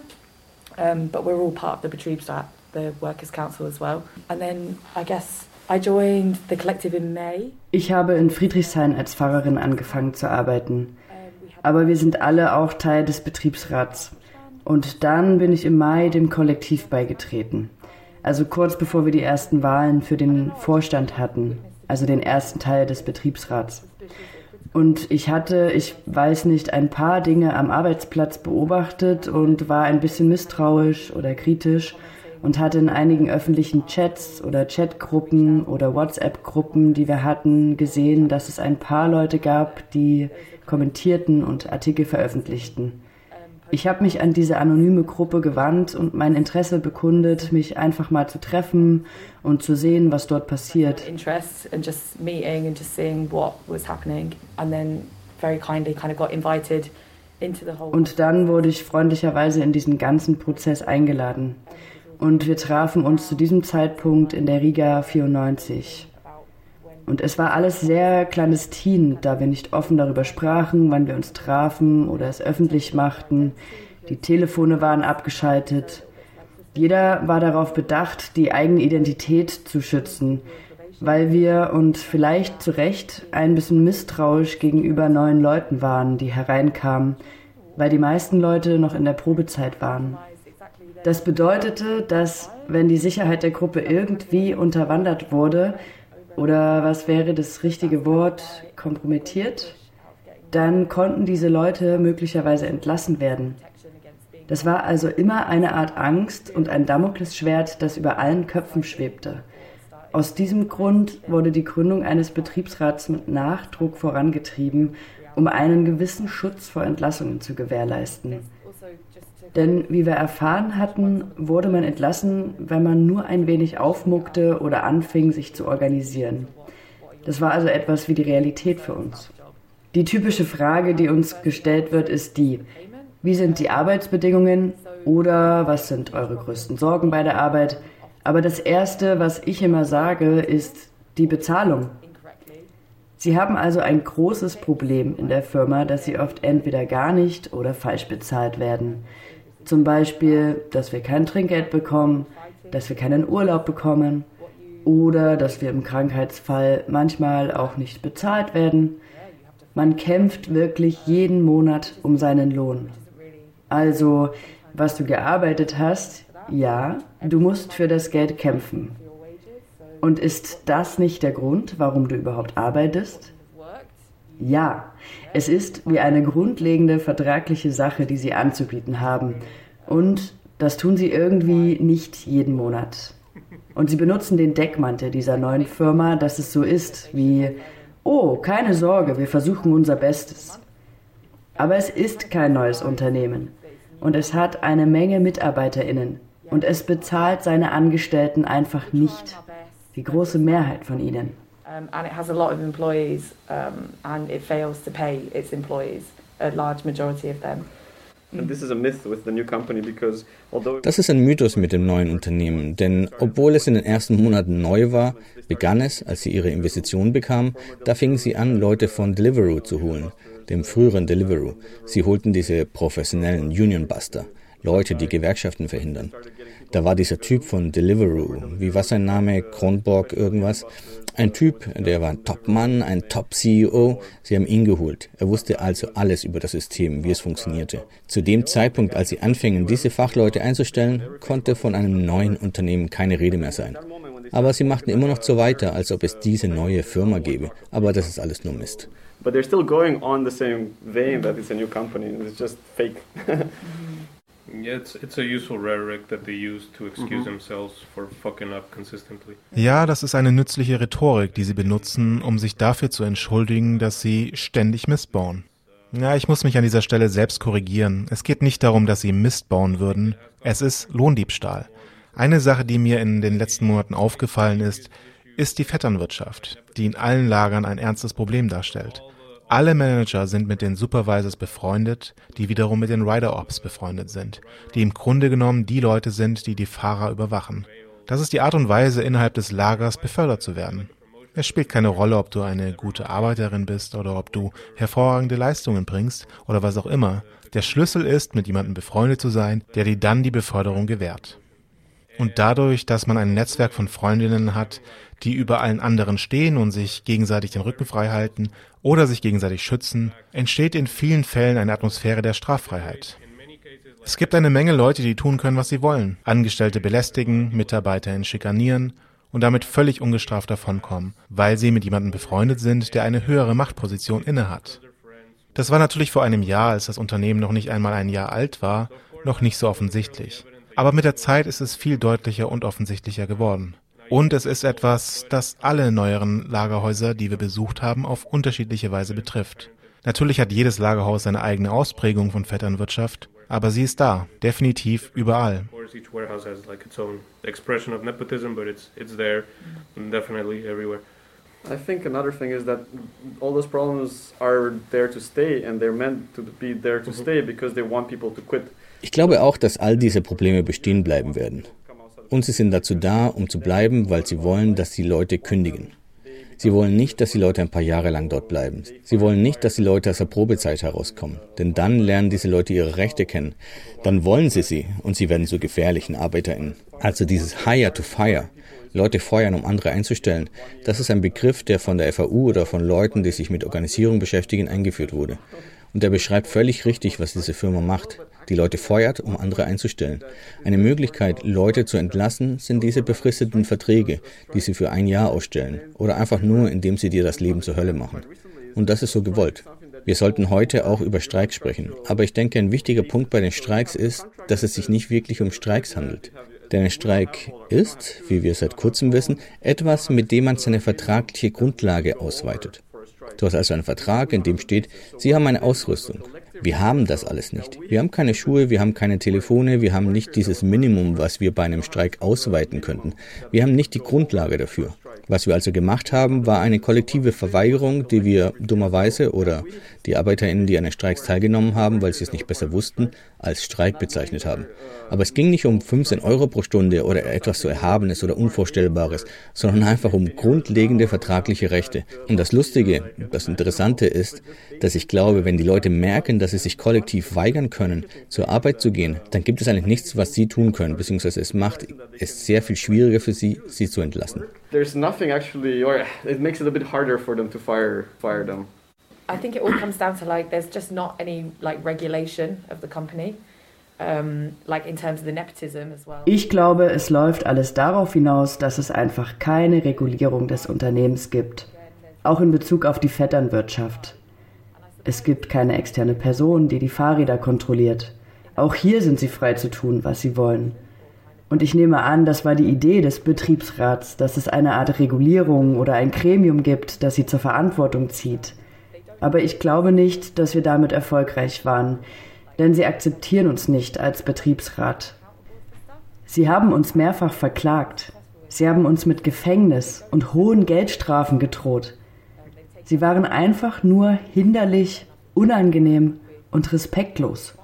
um, but we're all part of the Betriebsrat, the workers' council as well. And then I guess I joined the collective in May. Ich habe in Friedrichshain als Fahrerin angefangen zu arbeiten. Aber wir sind alle auch Teil des Betriebsrats. Und dann bin ich im Mai dem Kollektiv beigetreten. Also kurz bevor wir die ersten Wahlen für den Vorstand hatten, also den ersten Teil des Betriebsrats. Und ich hatte, ich weiß nicht, ein paar Dinge am Arbeitsplatz beobachtet und war ein bisschen misstrauisch oder kritisch und hatte in einigen öffentlichen Chats oder Chatgruppen oder WhatsApp-Gruppen, die wir hatten, gesehen, dass es ein paar Leute gab, die kommentierten und Artikel veröffentlichten. Ich habe mich an diese anonyme Gruppe gewandt und mein Interesse bekundet, mich einfach mal zu treffen und zu sehen, was dort passiert. Interest and just meeting and just seeing what was happening and then very kindly kind of got invited into the whole Und dann wurde ich freundlicherweise in diesen ganzen Prozess eingeladen. Und wir trafen uns zu diesem Zeitpunkt in der Riga 94. Und es war alles sehr clandestin, da wir nicht offen darüber sprachen, wann wir uns trafen oder es öffentlich machten. Die Telefone waren abgeschaltet. Jeder war darauf bedacht, die eigene Identität zu schützen, weil wir und vielleicht zu Recht ein bisschen misstrauisch gegenüber neuen Leuten waren, die hereinkamen, weil die meisten Leute noch in der Probezeit waren. Das bedeutete, dass wenn die Sicherheit der Gruppe irgendwie unterwandert wurde, oder was wäre das richtige Wort, kompromittiert, dann konnten diese Leute möglicherweise entlassen werden. Das war also immer eine Art Angst und ein Damoklesschwert, das über allen Köpfen schwebte. Aus diesem Grund wurde die Gründung eines Betriebsrats mit Nachdruck vorangetrieben, um einen gewissen Schutz vor Entlassungen zu gewährleisten. Denn wie wir erfahren hatten, wurde man entlassen, wenn man nur ein wenig aufmuckte oder anfing, sich zu organisieren. Das war also etwas wie die Realität für uns. Die typische Frage, die uns gestellt wird, ist die, wie sind die Arbeitsbedingungen oder was sind eure größten Sorgen bei der Arbeit? Aber das Erste, was ich immer sage, ist die Bezahlung. Sie haben also ein großes Problem in der Firma, dass sie oft entweder gar nicht oder falsch bezahlt werden. Zum Beispiel, dass wir kein Trinkgeld bekommen, dass wir keinen Urlaub bekommen oder dass wir im Krankheitsfall manchmal auch nicht bezahlt werden. Man kämpft wirklich jeden Monat um seinen Lohn. Also, was du gearbeitet hast, ja, du musst für das Geld kämpfen. Und ist das nicht der Grund, warum du überhaupt arbeitest? Ja, es ist wie eine grundlegende vertragliche Sache, die sie anzubieten haben. Und das tun sie irgendwie nicht jeden Monat. Und sie benutzen den Deckmantel dieser neuen Firma, dass es so ist, wie, oh, keine Sorge, wir versuchen unser Bestes. Aber es ist kein neues Unternehmen. Und es hat eine Menge Mitarbeiterinnen. Und es bezahlt seine Angestellten einfach nicht. Die große Mehrheit von ihnen. Um, and it has a lot of employees um, and it fails to pay its employees, a large majority of them. Das ist ein Mythos mit dem neuen Unternehmen, denn obwohl es in den ersten Monaten neu war, begann es, als sie ihre Investitionen bekamen, da fingen sie an, Leute von Deliveroo zu holen, dem früheren Deliveroo. Sie holten diese professionellen Union Buster, Leute, die Gewerkschaften verhindern. Da war dieser Typ von Deliveroo, wie war sein Name, Kronborg irgendwas, ein Typ, der war ein Top-Mann, ein Top-CEO. Sie haben ihn geholt. Er wusste also alles über das System, wie es funktionierte. Zu dem Zeitpunkt, als sie anfingen, diese Fachleute einzustellen, konnte von einem neuen Unternehmen keine Rede mehr sein. Aber sie machten immer noch so weiter, als ob es diese neue Firma gäbe. Aber das ist alles nur Mist. But they're still going on the same vein that it's a new company. It's just fake. (laughs) Ja, das ist eine nützliche Rhetorik, die sie benutzen, um sich dafür zu entschuldigen, dass sie ständig Mist bauen. Ja, ich muss mich an dieser Stelle selbst korrigieren. Es geht nicht darum, dass sie Mist bauen würden. Es ist Lohndiebstahl. Eine Sache, die mir in den letzten Monaten aufgefallen ist, ist die Vetternwirtschaft, die in allen Lagern ein ernstes Problem darstellt. Alle Manager sind mit den Supervisors befreundet, die wiederum mit den Rider Ops befreundet sind, die im Grunde genommen die Leute sind, die die Fahrer überwachen. Das ist die Art und Weise, innerhalb des Lagers befördert zu werden. Es spielt keine Rolle, ob du eine gute Arbeiterin bist oder ob du hervorragende Leistungen bringst oder was auch immer. Der Schlüssel ist, mit jemandem befreundet zu sein, der dir dann die Beförderung gewährt. Und dadurch, dass man ein Netzwerk von Freundinnen hat, die über allen anderen stehen und sich gegenseitig den Rücken frei halten oder sich gegenseitig schützen, entsteht in vielen Fällen eine Atmosphäre der Straffreiheit. Es gibt eine Menge Leute, die tun können, was sie wollen. Angestellte belästigen, Mitarbeiter schikanieren und damit völlig ungestraft davonkommen, weil sie mit jemandem befreundet sind, der eine höhere Machtposition innehat. Das war natürlich vor einem Jahr, als das Unternehmen noch nicht einmal ein Jahr alt war, noch nicht so offensichtlich. Aber mit der Zeit ist es viel deutlicher und offensichtlicher geworden. Und es ist etwas, das alle neueren Lagerhäuser, die wir besucht haben, auf unterschiedliche Weise betrifft. Natürlich hat jedes Lagerhaus seine eigene Ausprägung von Vetternwirtschaft, aber sie ist da, definitiv überall. I think another thing is that all those problems are there to stay and they're meant to be there to stay because they want people to quit. Ich glaube auch, dass all diese Probleme bestehen bleiben werden. Und sie sind dazu da, um zu bleiben, weil sie wollen, dass die Leute kündigen. Sie wollen nicht, dass die Leute ein paar Jahre lang dort bleiben. Sie wollen nicht, dass die Leute aus der Probezeit herauskommen. Denn dann lernen diese Leute ihre Rechte kennen. Dann wollen sie sie und sie werden zu gefährlichen ArbeiterInnen. Also dieses Hire to Fire. Leute feuern, um andere einzustellen. Das ist ein Begriff, der von der FAU oder von Leuten, die sich mit Organisierung beschäftigen, eingeführt wurde. Und der beschreibt völlig richtig, was diese Firma macht die Leute feuert, um andere einzustellen. Eine Möglichkeit, Leute zu entlassen, sind diese befristeten Verträge, die sie für ein Jahr ausstellen oder einfach nur, indem sie dir das Leben zur Hölle machen. Und das ist so gewollt. Wir sollten heute auch über Streiks sprechen, aber ich denke, ein wichtiger Punkt bei den Streiks ist, dass es sich nicht wirklich um Streiks handelt. Denn ein Streik ist, wie wir seit kurzem wissen, etwas, mit dem man seine vertragliche Grundlage ausweitet. Du hast also einen Vertrag, in dem steht, Sie haben eine Ausrüstung. Wir haben das alles nicht. Wir haben keine Schuhe, wir haben keine Telefone, wir haben nicht dieses Minimum, was wir bei einem Streik ausweiten könnten. Wir haben nicht die Grundlage dafür. Was wir also gemacht haben, war eine kollektive Verweigerung, die wir dummerweise oder die ArbeiterInnen, die an den Streiks teilgenommen haben, weil sie es nicht besser wussten, als Streik bezeichnet haben. Aber es ging nicht um 15 Euro pro Stunde oder etwas so Erhabenes oder Unvorstellbares, sondern einfach um grundlegende vertragliche Rechte. Und das Lustige, das Interessante ist, dass ich glaube, wenn die Leute merken, dass sie sich kollektiv weigern können, zur Arbeit zu gehen, dann gibt es eigentlich nichts, was sie tun können, beziehungsweise es macht es sehr viel schwieriger für sie, sie zu entlassen. There's nothing actually, or it makes it a bit harder for them to fire, fire them. I think it all comes down to like there's just not any like regulation of the company. Um, like in terms of the nepotism as well. Ich glaube, es läuft alles darauf hinaus, dass es einfach keine Regulierung des Unternehmens gibt, auch in Bezug auf die Vetternwirtschaft. Es gibt keine externe Person, die die Fahrräder kontrolliert. Auch hier sind sie frei zu tun, was sie wollen. Und ich nehme an, das war die Idee des Betriebsrats, dass es eine Art Regulierung oder ein Gremium gibt, das sie zur Verantwortung zieht. Aber ich glaube nicht, dass wir damit erfolgreich waren, denn sie akzeptieren uns nicht als Betriebsrat. Sie haben uns mehrfach verklagt. Sie haben uns mit Gefängnis und hohen Geldstrafen gedroht. Sie waren einfach nur hinderlich, unangenehm und respektlos.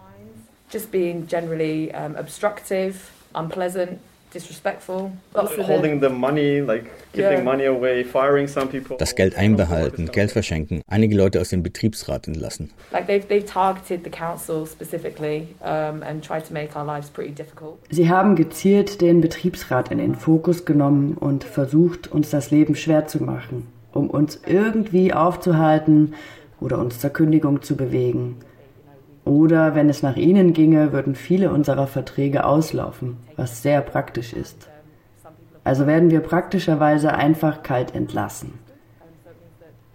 Just being generally um, obstructive, unpleasant, disrespectful. Holding the money, like yeah. money away, firing some people. Das Geld einbehalten, Geld verschenken, einige Leute aus dem Betriebsrat entlassen. Like they've, they've targeted the council specifically um, and tried to make our lives pretty difficult. Sie haben gezielt den Betriebsrat in den Fokus genommen und versucht, uns das Leben schwer zu machen, um uns irgendwie aufzuhalten oder uns zur Kündigung zu bewegen. Oder wenn es nach ihnen ginge, würden viele unserer Verträge auslaufen, was sehr praktisch ist. Also werden wir praktischerweise einfach kalt entlassen.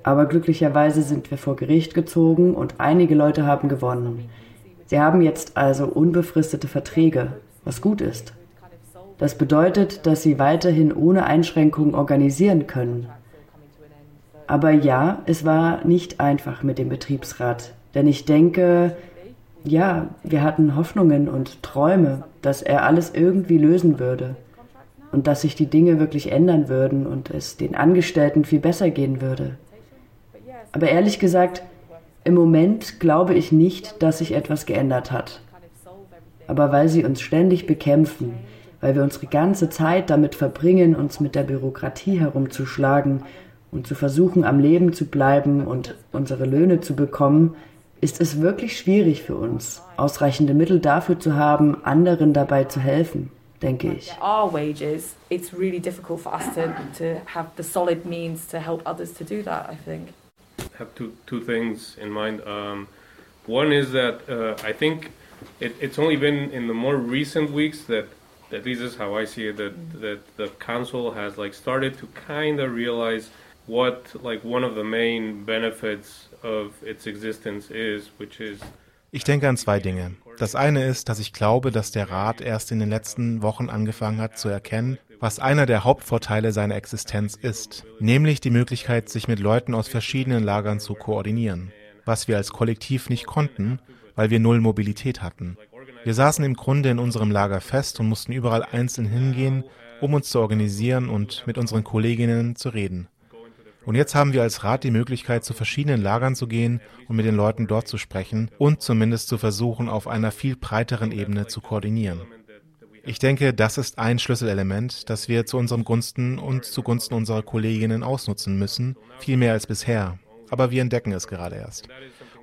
Aber glücklicherweise sind wir vor Gericht gezogen und einige Leute haben gewonnen. Sie haben jetzt also unbefristete Verträge, was gut ist. Das bedeutet, dass sie weiterhin ohne Einschränkungen organisieren können. Aber ja, es war nicht einfach mit dem Betriebsrat, denn ich denke, ja, wir hatten Hoffnungen und Träume, dass er alles irgendwie lösen würde und dass sich die Dinge wirklich ändern würden und es den Angestellten viel besser gehen würde. Aber ehrlich gesagt, Im Moment glaube ich nicht, dass sich etwas geändert hat. Aber weil sie uns ständig bekämpfen, weil wir unsere ganze Zeit damit verbringen, uns mit der Bürokratie herumzuschlagen und zu versuchen, am Leben zu bleiben und unsere Löhne zu bekommen, ist es wirklich schwierig für uns, ausreichende Mittel dafür zu haben, anderen dabei zu helfen, denke ich. Our wages, it's really difficult for us to, to have the solid means to help others to do that, I think. I have two, two things in mind. Um, one is that uh, I think it, it's only been in the more recent weeks that at least this is how I see it that, that the council has like started to kind of realize what like one of the main benefits Ich denke an zwei Dinge. Das eine ist, dass ich glaube, dass der Rat erst in den letzten Wochen angefangen hat zu erkennen, was einer der Hauptvorteile seiner Existenz ist, nämlich die Möglichkeit, sich mit Leuten aus verschiedenen Lagern zu koordinieren, was wir als Kollektiv nicht konnten, weil wir null Mobilität hatten. Wir saßen im Grunde in unserem Lager fest und mussten überall einzeln hingehen, um uns zu organisieren und mit unseren Kolleginnen zu reden. Und jetzt haben wir als Rat die Möglichkeit, zu verschiedenen Lagern zu gehen und mit den Leuten dort zu sprechen und zumindest zu versuchen, auf einer viel breiteren Ebene zu koordinieren. Ich denke, das ist ein Schlüsselelement, das wir zu unserem Gunsten und zugunsten unserer Kolleginnen ausnutzen müssen, viel mehr als bisher. Aber wir entdecken es gerade erst.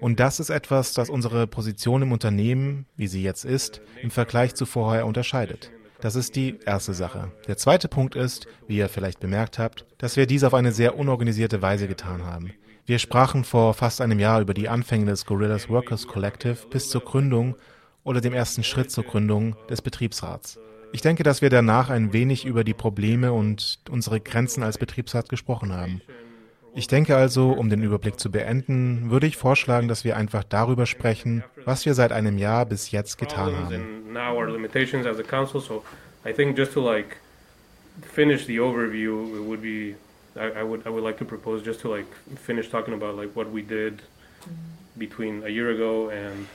Und das ist etwas, das unsere Position im Unternehmen, wie sie jetzt ist, im Vergleich zu vorher unterscheidet. Das ist die erste Sache. Der zweite Punkt ist, wie ihr vielleicht bemerkt habt, dass wir dies auf eine sehr unorganisierte Weise getan haben. Wir sprachen vor fast einem Jahr über die Anfänge des Gorillas Workers Collective bis zur Gründung oder dem ersten Schritt zur Gründung des Betriebsrats. Ich denke, dass wir danach ein wenig über die Probleme und unsere Grenzen als Betriebsrat gesprochen haben. Ich denke also, um den Überblick zu beenden, würde ich vorschlagen, dass wir einfach darüber sprechen, was wir seit einem Jahr bis jetzt getan haben. Now our limitations as a council. So I think just to like finish the overview, it would be I, I would I would like to propose just to like finish talking about like what we did between a year ago and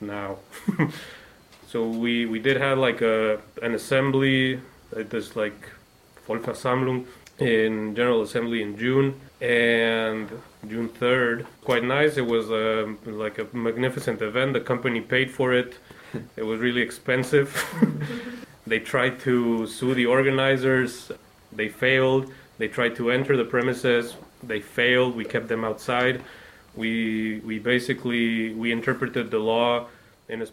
now. (laughs) so we we did have like a an assembly, uh, this like Vollversammlung in General Assembly in June and June 3rd. Quite nice. It was um, like a magnificent event. The company paid for it. (laughs) It was really expensive. (laughs) they tried to sue the organizers. They failed. They tried to enter the premises. They failed. We kept them outside. We we basically we interpreted the law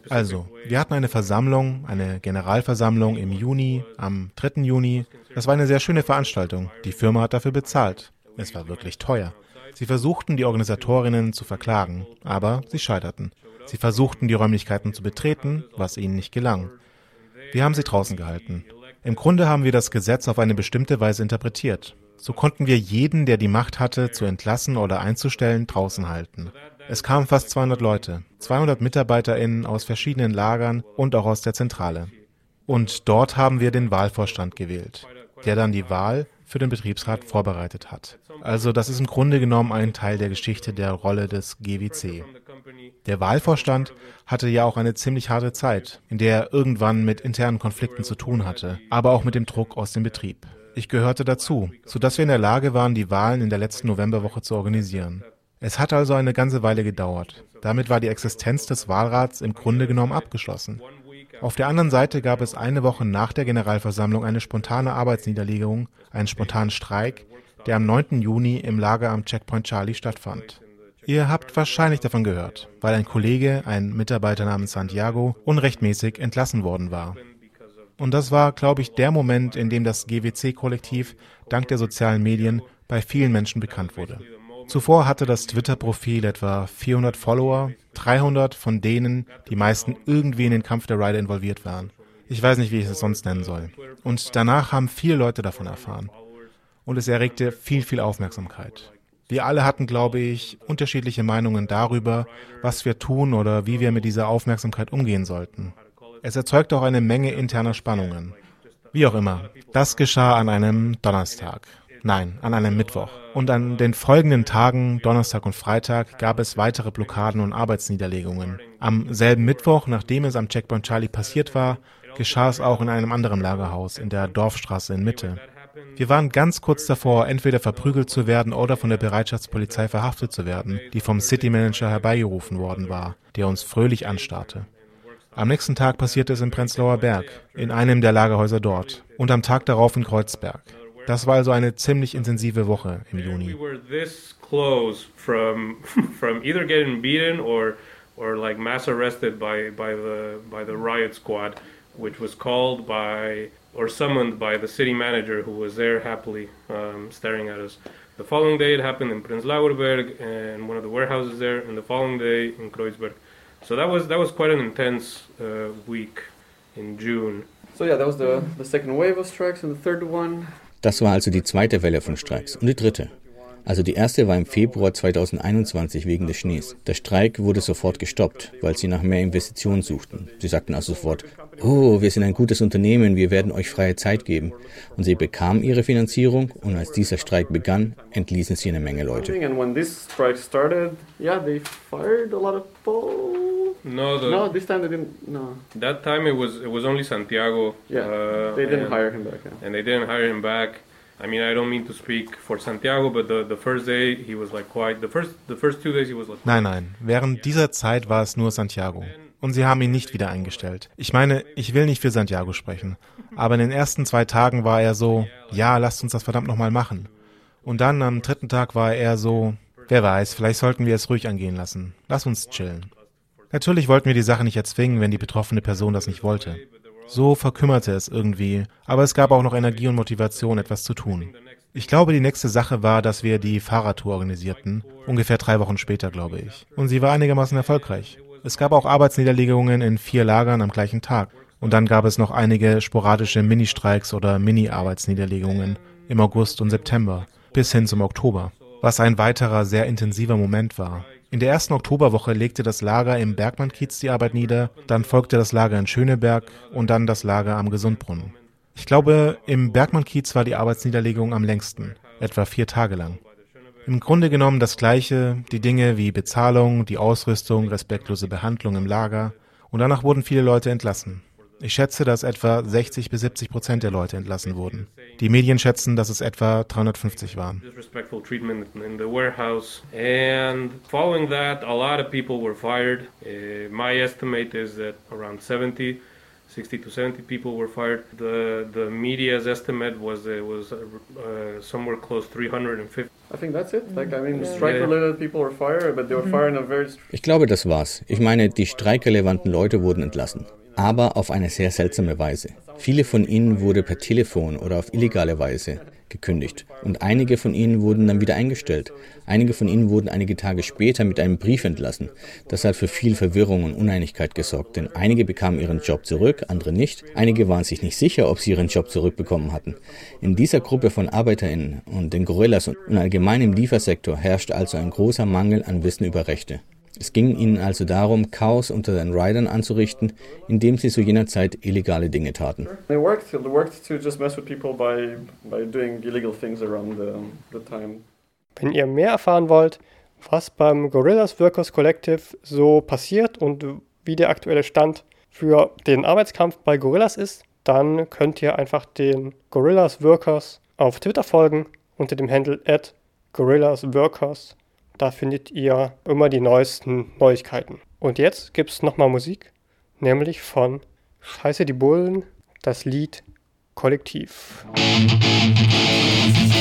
Also, wir hatten eine Versammlung, eine Generalversammlung im Juni, am 3. Juni. Das war eine sehr schöne Veranstaltung. Die Firma hat dafür bezahlt. Es war wirklich teuer. Sie versuchten, die Organisatorinnen zu verklagen, aber sie scheiterten. Sie versuchten, die Räumlichkeiten zu betreten, was ihnen nicht gelang. Wir haben sie draußen gehalten. Im Grunde haben wir das Gesetz auf eine bestimmte Weise interpretiert. So konnten wir jeden, der die Macht hatte, zu entlassen oder einzustellen, draußen halten. Es kamen fast 200 Leute, 200 MitarbeiterInnen aus verschiedenen Lagern und auch aus der Zentrale. Und dort haben wir den Wahlvorstand gewählt, der dann die Wahl für den Betriebsrat vorbereitet hat. Also das ist im Grunde genommen ein Teil der Geschichte der Rolle des GWC. Der Wahlvorstand hatte ja auch eine ziemlich harte Zeit, in der er irgendwann mit internen Konflikten zu tun hatte, aber auch mit dem Druck aus dem Betrieb. Ich gehörte dazu, sodass wir in der Lage waren, die Wahlen in der letzten Novemberwoche zu organisieren. Es hat also eine ganze Weile gedauert. Damit war die Existenz des Wahlrats im Grunde genommen abgeschlossen. Auf der anderen Seite gab es eine Woche nach der Generalversammlung eine spontane Arbeitsniederlegung, einen spontanen Streik, der am 9. Juni im Lager am Checkpoint Charlie stattfand. Ihr habt wahrscheinlich davon gehört, weil ein Kollege, ein Mitarbeiter namens Santiago, unrechtmäßig entlassen worden war. Und das war, glaube ich, der Moment, in dem das GWC-Kollektiv dank der sozialen Medien bei vielen Menschen bekannt wurde. Zuvor hatte das Twitter-Profil etwa 400 Follower, 300 von denen die meisten irgendwie in den Kampf der Rider involviert waren. Ich weiß nicht, wie ich es sonst nennen soll. Und danach haben viele Leute davon erfahren. Und es erregte viel, viel Aufmerksamkeit. Wir alle hatten, glaube ich, unterschiedliche Meinungen darüber, was wir tun oder wie wir mit dieser Aufmerksamkeit umgehen sollten. Es erzeugt auch eine Menge interner Spannungen. Wie auch immer, das geschah an einem Donnerstag. Nein, an einem Mittwoch. Und an den folgenden Tagen, Donnerstag und Freitag, gab es weitere Blockaden und Arbeitsniederlegungen. Am selben Mittwoch, nachdem es am Checkpoint Charlie passiert war, geschah es auch in einem anderen Lagerhaus in der Dorfstraße in Mitte. Wir waren ganz kurz davor, entweder verprügelt zu werden oder von der Bereitschaftspolizei verhaftet zu werden, die vom City Manager herbeigerufen worden war, der uns fröhlich anstarrte. Am nächsten Tag passierte es in Prenzlauer Berg, in einem der Lagerhäuser dort, und am Tag darauf in Kreuzberg. Das war also eine ziemlich intensive Woche im Juni. (laughs) or like mass arrested by, by the by the riot squad, which was called by or summoned by the city manager who was there happily um, staring at us. The following day it happened in Prenzlauer Berg and one of the warehouses there, and the following day in Kreuzberg. So that was that was quite an intense uh, week in June. So yeah, that was the, the second wave of strikes and the third one. Das war also die zweite Welle von Streiks. Und die dritte. Also die erste war im Februar 2021 wegen des Schnees. Der Streik wurde sofort gestoppt, weil sie nach mehr Investitionen suchten. Sie sagten also sofort, oh, wir sind ein gutes Unternehmen, wir werden euch freie Zeit geben. Und sie bekamen ihre Finanzierung und als dieser Streik begann, entließen sie eine Menge Leute. No, the, no, this time they didn't. No. That time it was it was only Santiago. Yeah, uh, they didn't and, hire him back. Yeah. And they didn't hire him back. I mean, I don't mean to speak for Santiago, but the, the first day he was like quite the first the first two days he was like. Nein, nein. Während dieser Zeit war es nur Santiago. Und sie haben ihn nicht wieder eingestellt. Ich meine, ich will nicht für Santiago sprechen. Aber in den ersten zwei Tagen war er so, ja, lasst uns das verdammt nochmal machen. Und dann am dritten Tag war er so, wer weiß, vielleicht sollten wir es ruhig angehen lassen. Lass uns chillen. Natürlich wollten wir die Sache nicht erzwingen, wenn die betroffene Person das nicht wollte. So verkümmerte es irgendwie, aber es gab auch noch Energie und Motivation, etwas zu tun. Ich glaube, die nächste Sache war, dass wir die Fahrradtour organisierten, ungefähr drei Wochen später, glaube ich. Und sie war einigermaßen erfolgreich. Es gab auch Arbeitsniederlegungen in vier Lagern am gleichen Tag. Und dann gab es noch einige sporadische Mini-Streiks oder Mini-Arbeitsniederlegungen im August und September bis hin zum Oktober, was ein weiterer sehr intensiver Moment war. In der ersten Oktoberwoche legte das Lager im Bergmannkiez die Arbeit nieder, dann folgte das Lager in Schöneberg und dann das Lager am Gesundbrunnen. Ich glaube, im Bergmannkiez war die Arbeitsniederlegung am längsten, etwa vier Tage lang. Im Grunde genommen das Gleiche, die Dinge wie Bezahlung, die Ausrüstung, respektlose Behandlung im Lager, und danach wurden viele Leute entlassen. Ich schätze, dass etwa 60 bis 70 Prozent der Leute entlassen wurden. Die Medien schätzen, dass es etwa 350 waren. Disrespectful treatment in the warehouse, and following that, a lot of people were fired. Uh, my estimate is that around 70. 60 to 70 people were fired. The the media's estimate was it was uh, uh, somewhere close 350. I think that's it. Like I mean, strike-related people were fired, but they were fired in a very. Ich glaube, das war's. Ich meine, die streikrelevanten Leute wurden entlassen aber auf eine sehr seltsame Weise. Viele von ihnen wurde per Telefon oder auf illegale Weise gekündigt und einige von ihnen wurden dann wieder eingestellt. Einige von ihnen wurden einige Tage später mit einem Brief entlassen. Das hat für viel Verwirrung und Uneinigkeit gesorgt, denn einige bekamen ihren Job zurück, andere nicht. Einige waren sich nicht sicher, ob sie ihren Job zurückbekommen hatten. In dieser Gruppe von ArbeiterInnen und den Gorillas und allgemein im Liefersektor herrscht also ein großer Mangel an Wissen über Rechte. Es ging ihnen also darum, Chaos unter den Riders anzurichten, indem sie zu jener Zeit illegale Dinge taten. Wenn ihr mehr erfahren wollt, was beim Gorillas Workers Collective so passiert und wie der aktuelle Stand für den Arbeitskampf bei Gorillas ist, dann könnt ihr einfach den Gorillas Workers auf Twitter folgen unter dem Handle at Gorillas Workers da findet ihr immer die neuesten Neuigkeiten. Und jetzt gibt es nochmal Musik, nämlich von Scheiße die Bullen, das Lied Kollektiv. Musik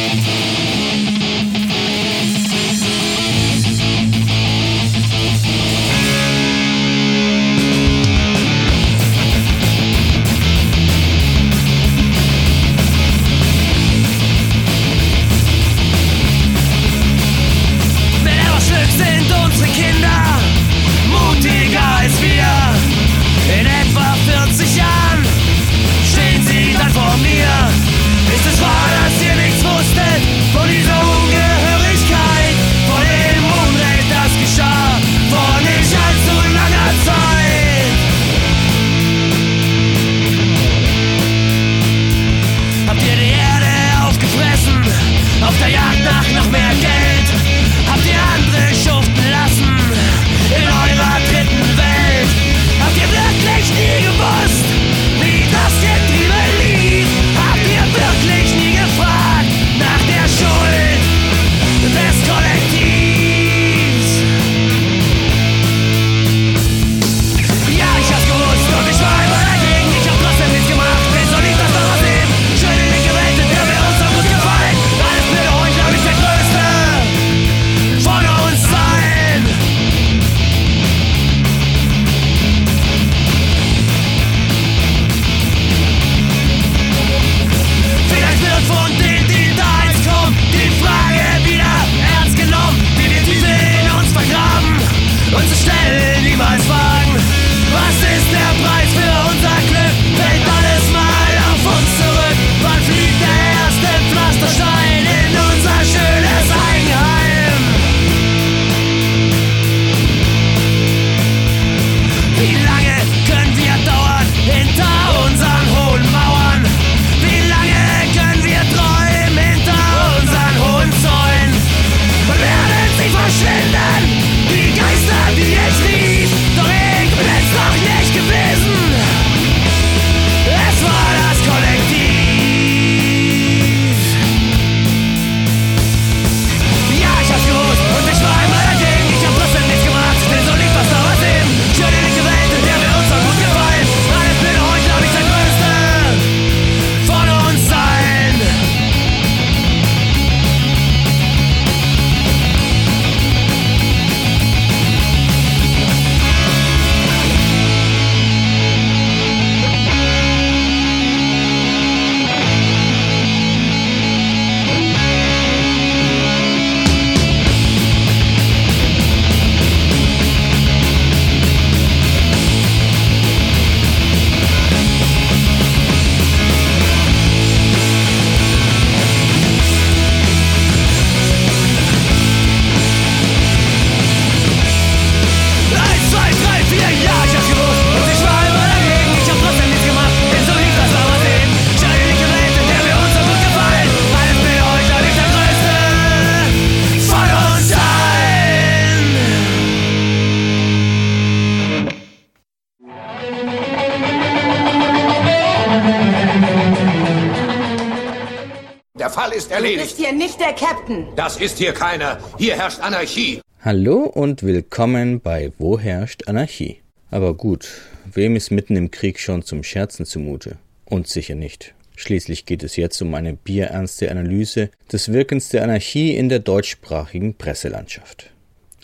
Captain. Das ist hier keiner. Hier herrscht Anarchie. Hallo und willkommen bei Wo herrscht Anarchie? Aber gut, wem ist mitten im Krieg schon zum Scherzen zumute? Und sicher nicht. Schließlich geht es jetzt um eine bierernste Analyse des Wirkens der Anarchie in der deutschsprachigen Presselandschaft.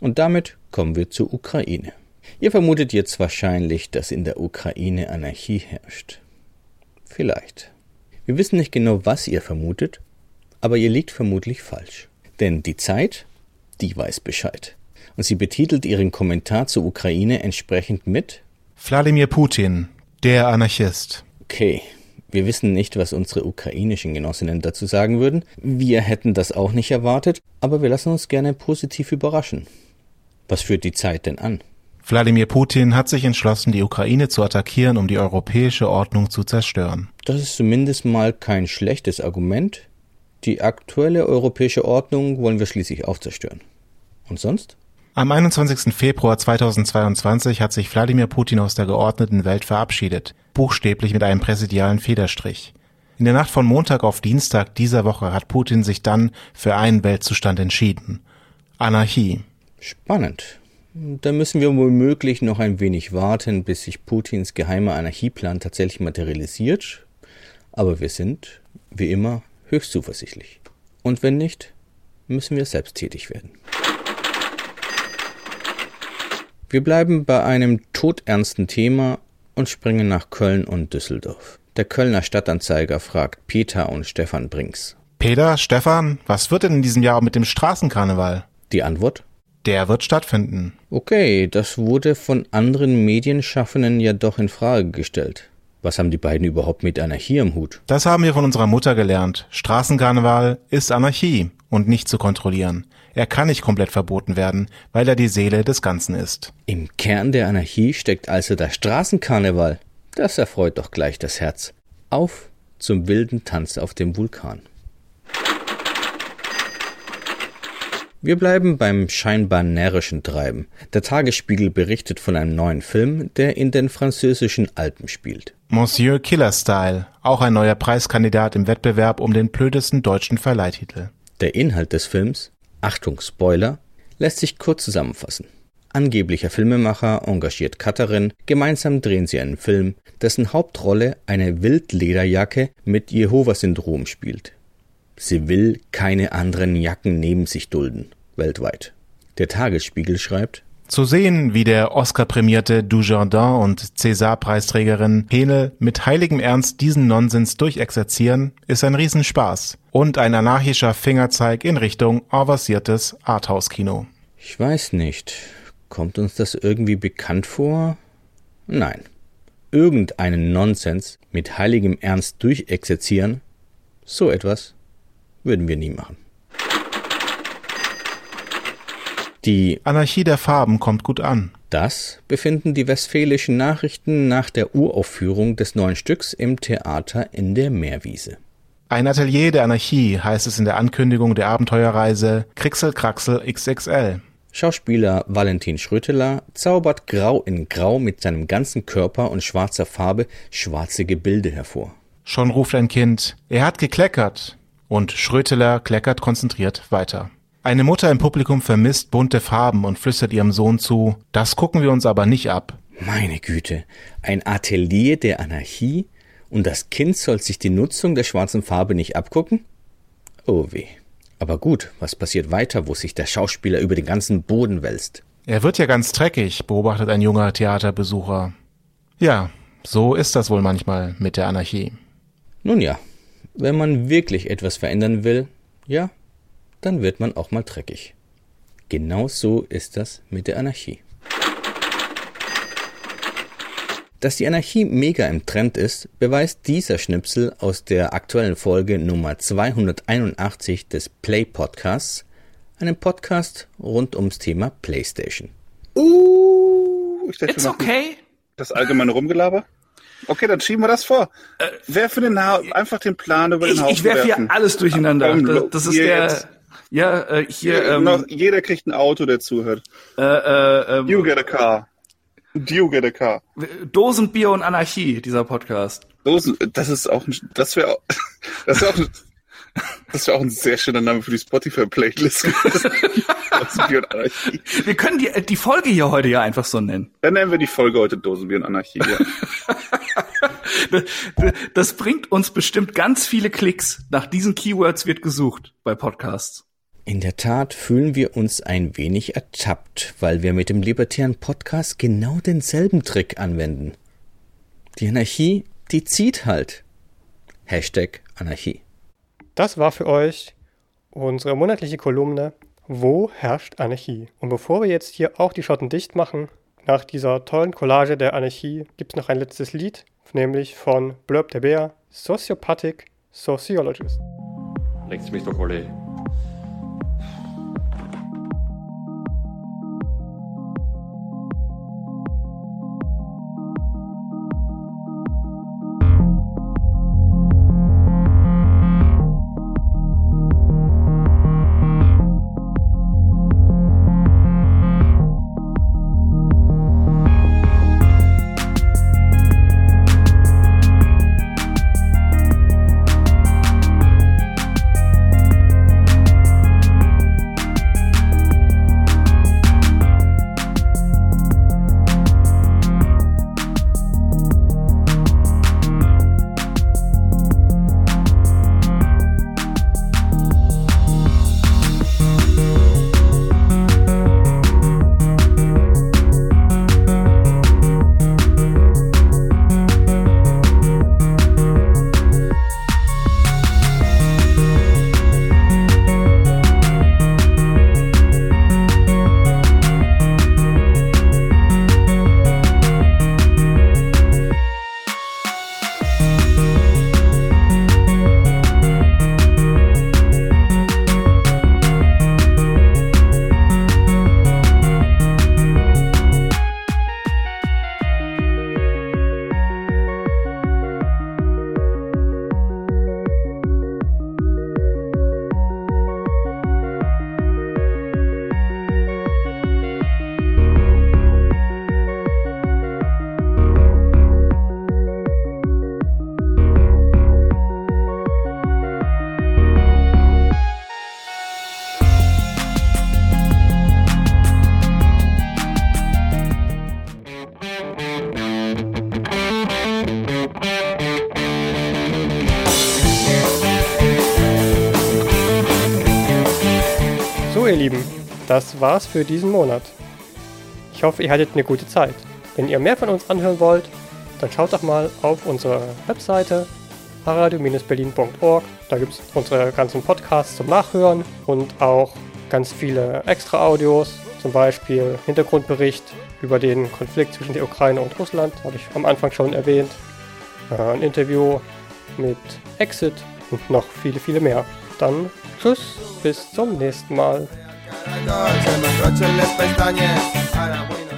Und damit kommen wir zur Ukraine. Ihr vermutet jetzt wahrscheinlich, dass in der Ukraine Anarchie herrscht. Vielleicht. Wir wissen nicht genau, was ihr vermutet, aber ihr liegt vermutlich falsch. Denn die Zeit, die weiß Bescheid. Und sie betitelt ihren Kommentar zur Ukraine entsprechend mit Wladimir Putin, der Anarchist. Okay, wir wissen nicht, was unsere ukrainischen Genossinnen dazu sagen würden. Wir hätten das auch nicht erwartet, aber wir lassen uns gerne positiv überraschen. Was führt die Zeit denn an? Wladimir Putin hat sich entschlossen, die Ukraine zu attackieren, um die europäische Ordnung zu zerstören. Das ist zumindest mal kein schlechtes Argument. Die aktuelle europäische Ordnung wollen wir schließlich auch zerstören. Und sonst? Am 21. Februar 2022 hat sich Wladimir Putin aus der geordneten Welt verabschiedet, buchstäblich mit einem präsidialen Federstrich. In der Nacht von Montag auf Dienstag dieser Woche hat Putin sich dann für einen Weltzustand entschieden. Anarchie. Spannend. Da müssen wir womöglich noch ein wenig warten, bis sich Putins geheimer Anarchieplan tatsächlich materialisiert. Aber wir sind, wie immer, höchst zuversichtlich. Und wenn nicht, müssen wir selbst tätig werden. Wir bleiben bei einem todernsten Thema und springen nach Köln und Düsseldorf. Der Kölner Stadtanzeiger fragt Peter und Stefan Brinks. Peter, Stefan, was wird denn in diesem Jahr mit dem Straßenkarneval? Die Antwort? Der wird stattfinden. Okay, das wurde von anderen Medienschaffenden ja doch in Frage gestellt. Was haben die beiden überhaupt mit Anarchie im Hut? Das haben wir von unserer Mutter gelernt. Straßenkarneval ist Anarchie und nicht zu kontrollieren. Er kann nicht komplett verboten werden, weil er die Seele des Ganzen ist. Im Kern der Anarchie steckt also der Straßenkarneval. Das erfreut doch gleich das Herz. Auf zum wilden Tanz auf dem Vulkan. Wir bleiben beim scheinbar närrischen Treiben. Der Tagesspiegel berichtet von einem neuen Film, der in den französischen Alpen spielt. Monsieur Killer Style, auch ein neuer Preiskandidat im Wettbewerb um den blödesten deutschen Verleihtitel. Der Inhalt des Films, Achtung Spoiler, lässt sich kurz zusammenfassen. Angeblicher Filmemacher engagiert Cutterin, gemeinsam drehen sie einen Film, dessen Hauptrolle eine Wildlederjacke mit Jehova-Syndrom spielt. Sie will keine anderen Jacken neben sich dulden, weltweit. Der Tagesspiegel schreibt, Zu sehen, wie der Oscar-prämierte Dujardin und César-Preisträgerin Henel mit heiligem Ernst diesen Nonsens durchexerzieren, ist ein Riesenspaß und ein anarchischer Fingerzeig in Richtung avanciertes Arthouse-Kino. Ich weiß nicht. Kommt uns das irgendwie bekannt vor? Nein. Irgendeinen Nonsens mit heiligem Ernst durchexerzieren, so etwas würden wir nie machen. Die Anarchie der Farben kommt gut an. Das befinden die westfälischen Nachrichten nach der Uraufführung des neuen Stücks im Theater in der Meerwiese. Ein Atelier der Anarchie heißt es in der Ankündigung der Abenteuerreise Krixel Kraxel XXL. Schauspieler Valentin Schröteler zaubert Grau in Grau mit seinem ganzen Körper und schwarzer Farbe schwarze Gebilde hervor. Schon ruft ein Kind, er hat gekleckert. Und Schröteler kleckert konzentriert weiter. Eine Mutter im Publikum vermisst bunte Farben und flüstert ihrem Sohn zu, das gucken wir uns aber nicht ab. Meine Güte, ein Atelier der Anarchie und das Kind soll sich die Nutzung der schwarzen Farbe nicht abgucken? Oh weh. Aber gut, was passiert weiter, wo sich der Schauspieler über den ganzen Boden wälzt? Er wird ja ganz dreckig, beobachtet ein junger Theaterbesucher. Ja, so ist das wohl manchmal mit der Anarchie. Nun ja, wenn man wirklich etwas verändern will, ja, dann wird man auch mal dreckig. Genau so ist das mit der Anarchie. Dass die Anarchie mega im Trend ist, beweist dieser Schnipsel aus der aktuellen Folge Nummer 281 des Play Podcasts, einem Podcast rund ums Thema PlayStation. Uh, ich dachte, It's okay. Das allgemeine Rumgelaber? Okay, dann schieben wir das vor. Wer für den ha einfach den Plan über den Ich, Haufen ich werfe hier alles durcheinander. Das, das ist der. jetzt. Ja, äh, hier. Hier, Ähm, noch, jeder kriegt ein Auto, der zuhört. äh, äh, ähm, You get a car. You get a car. Dosenbier und Anarchie, dieser Podcast. Dosen, das ist auch ein, das wäre, (laughs) das wäre auch, ein- das wäre auch ein sehr schöner Name für die Spotify-Playlist. (laughs) Dosenbier und Anarchie. Wir können die, die Folge hier heute ja einfach so nennen. Dann nennen wir die Folge heute Dosenbier und Anarchie. Ja. (laughs) Das bringt uns bestimmt ganz viele Klicks. Nach diesen Keywords wird gesucht bei Podcasts. In der Tat fühlen wir uns ein wenig ertappt, weil wir mit dem libertären Podcast genau denselben Trick anwenden. Die Anarchie, die zieht halt. Hashtag Anarchie. Das war für euch unsere monatliche Kolumne Wo herrscht Anarchie? Und bevor wir jetzt hier auch die Schotten dicht machen, nach dieser tollen Collage der Anarchie gibt es noch ein letztes Lied, nämlich von Blurb der Bär, Sociopathic Sociologist. Leckt's mich doch alle. Das war's für diesen Monat. Ich hoffe, ihr hattet eine gute Zeit. Wenn ihr mehr von uns anhören wollt, dann schaut doch mal auf unsere Webseite radio-berlin.org. Da gibt es unsere ganzen Podcasts zum Nachhören und auch ganz viele extra Audios Zum Beispiel Hintergrundbericht über den Konflikt zwischen der Ukraine und Russland, habe ich am Anfang schon erwähnt. Äh, ein Interview mit Exit und noch viele, viele mehr. Dann tschüss, bis zum nächsten Mal. Buenas noches, les pestañas. Ahora, bueno.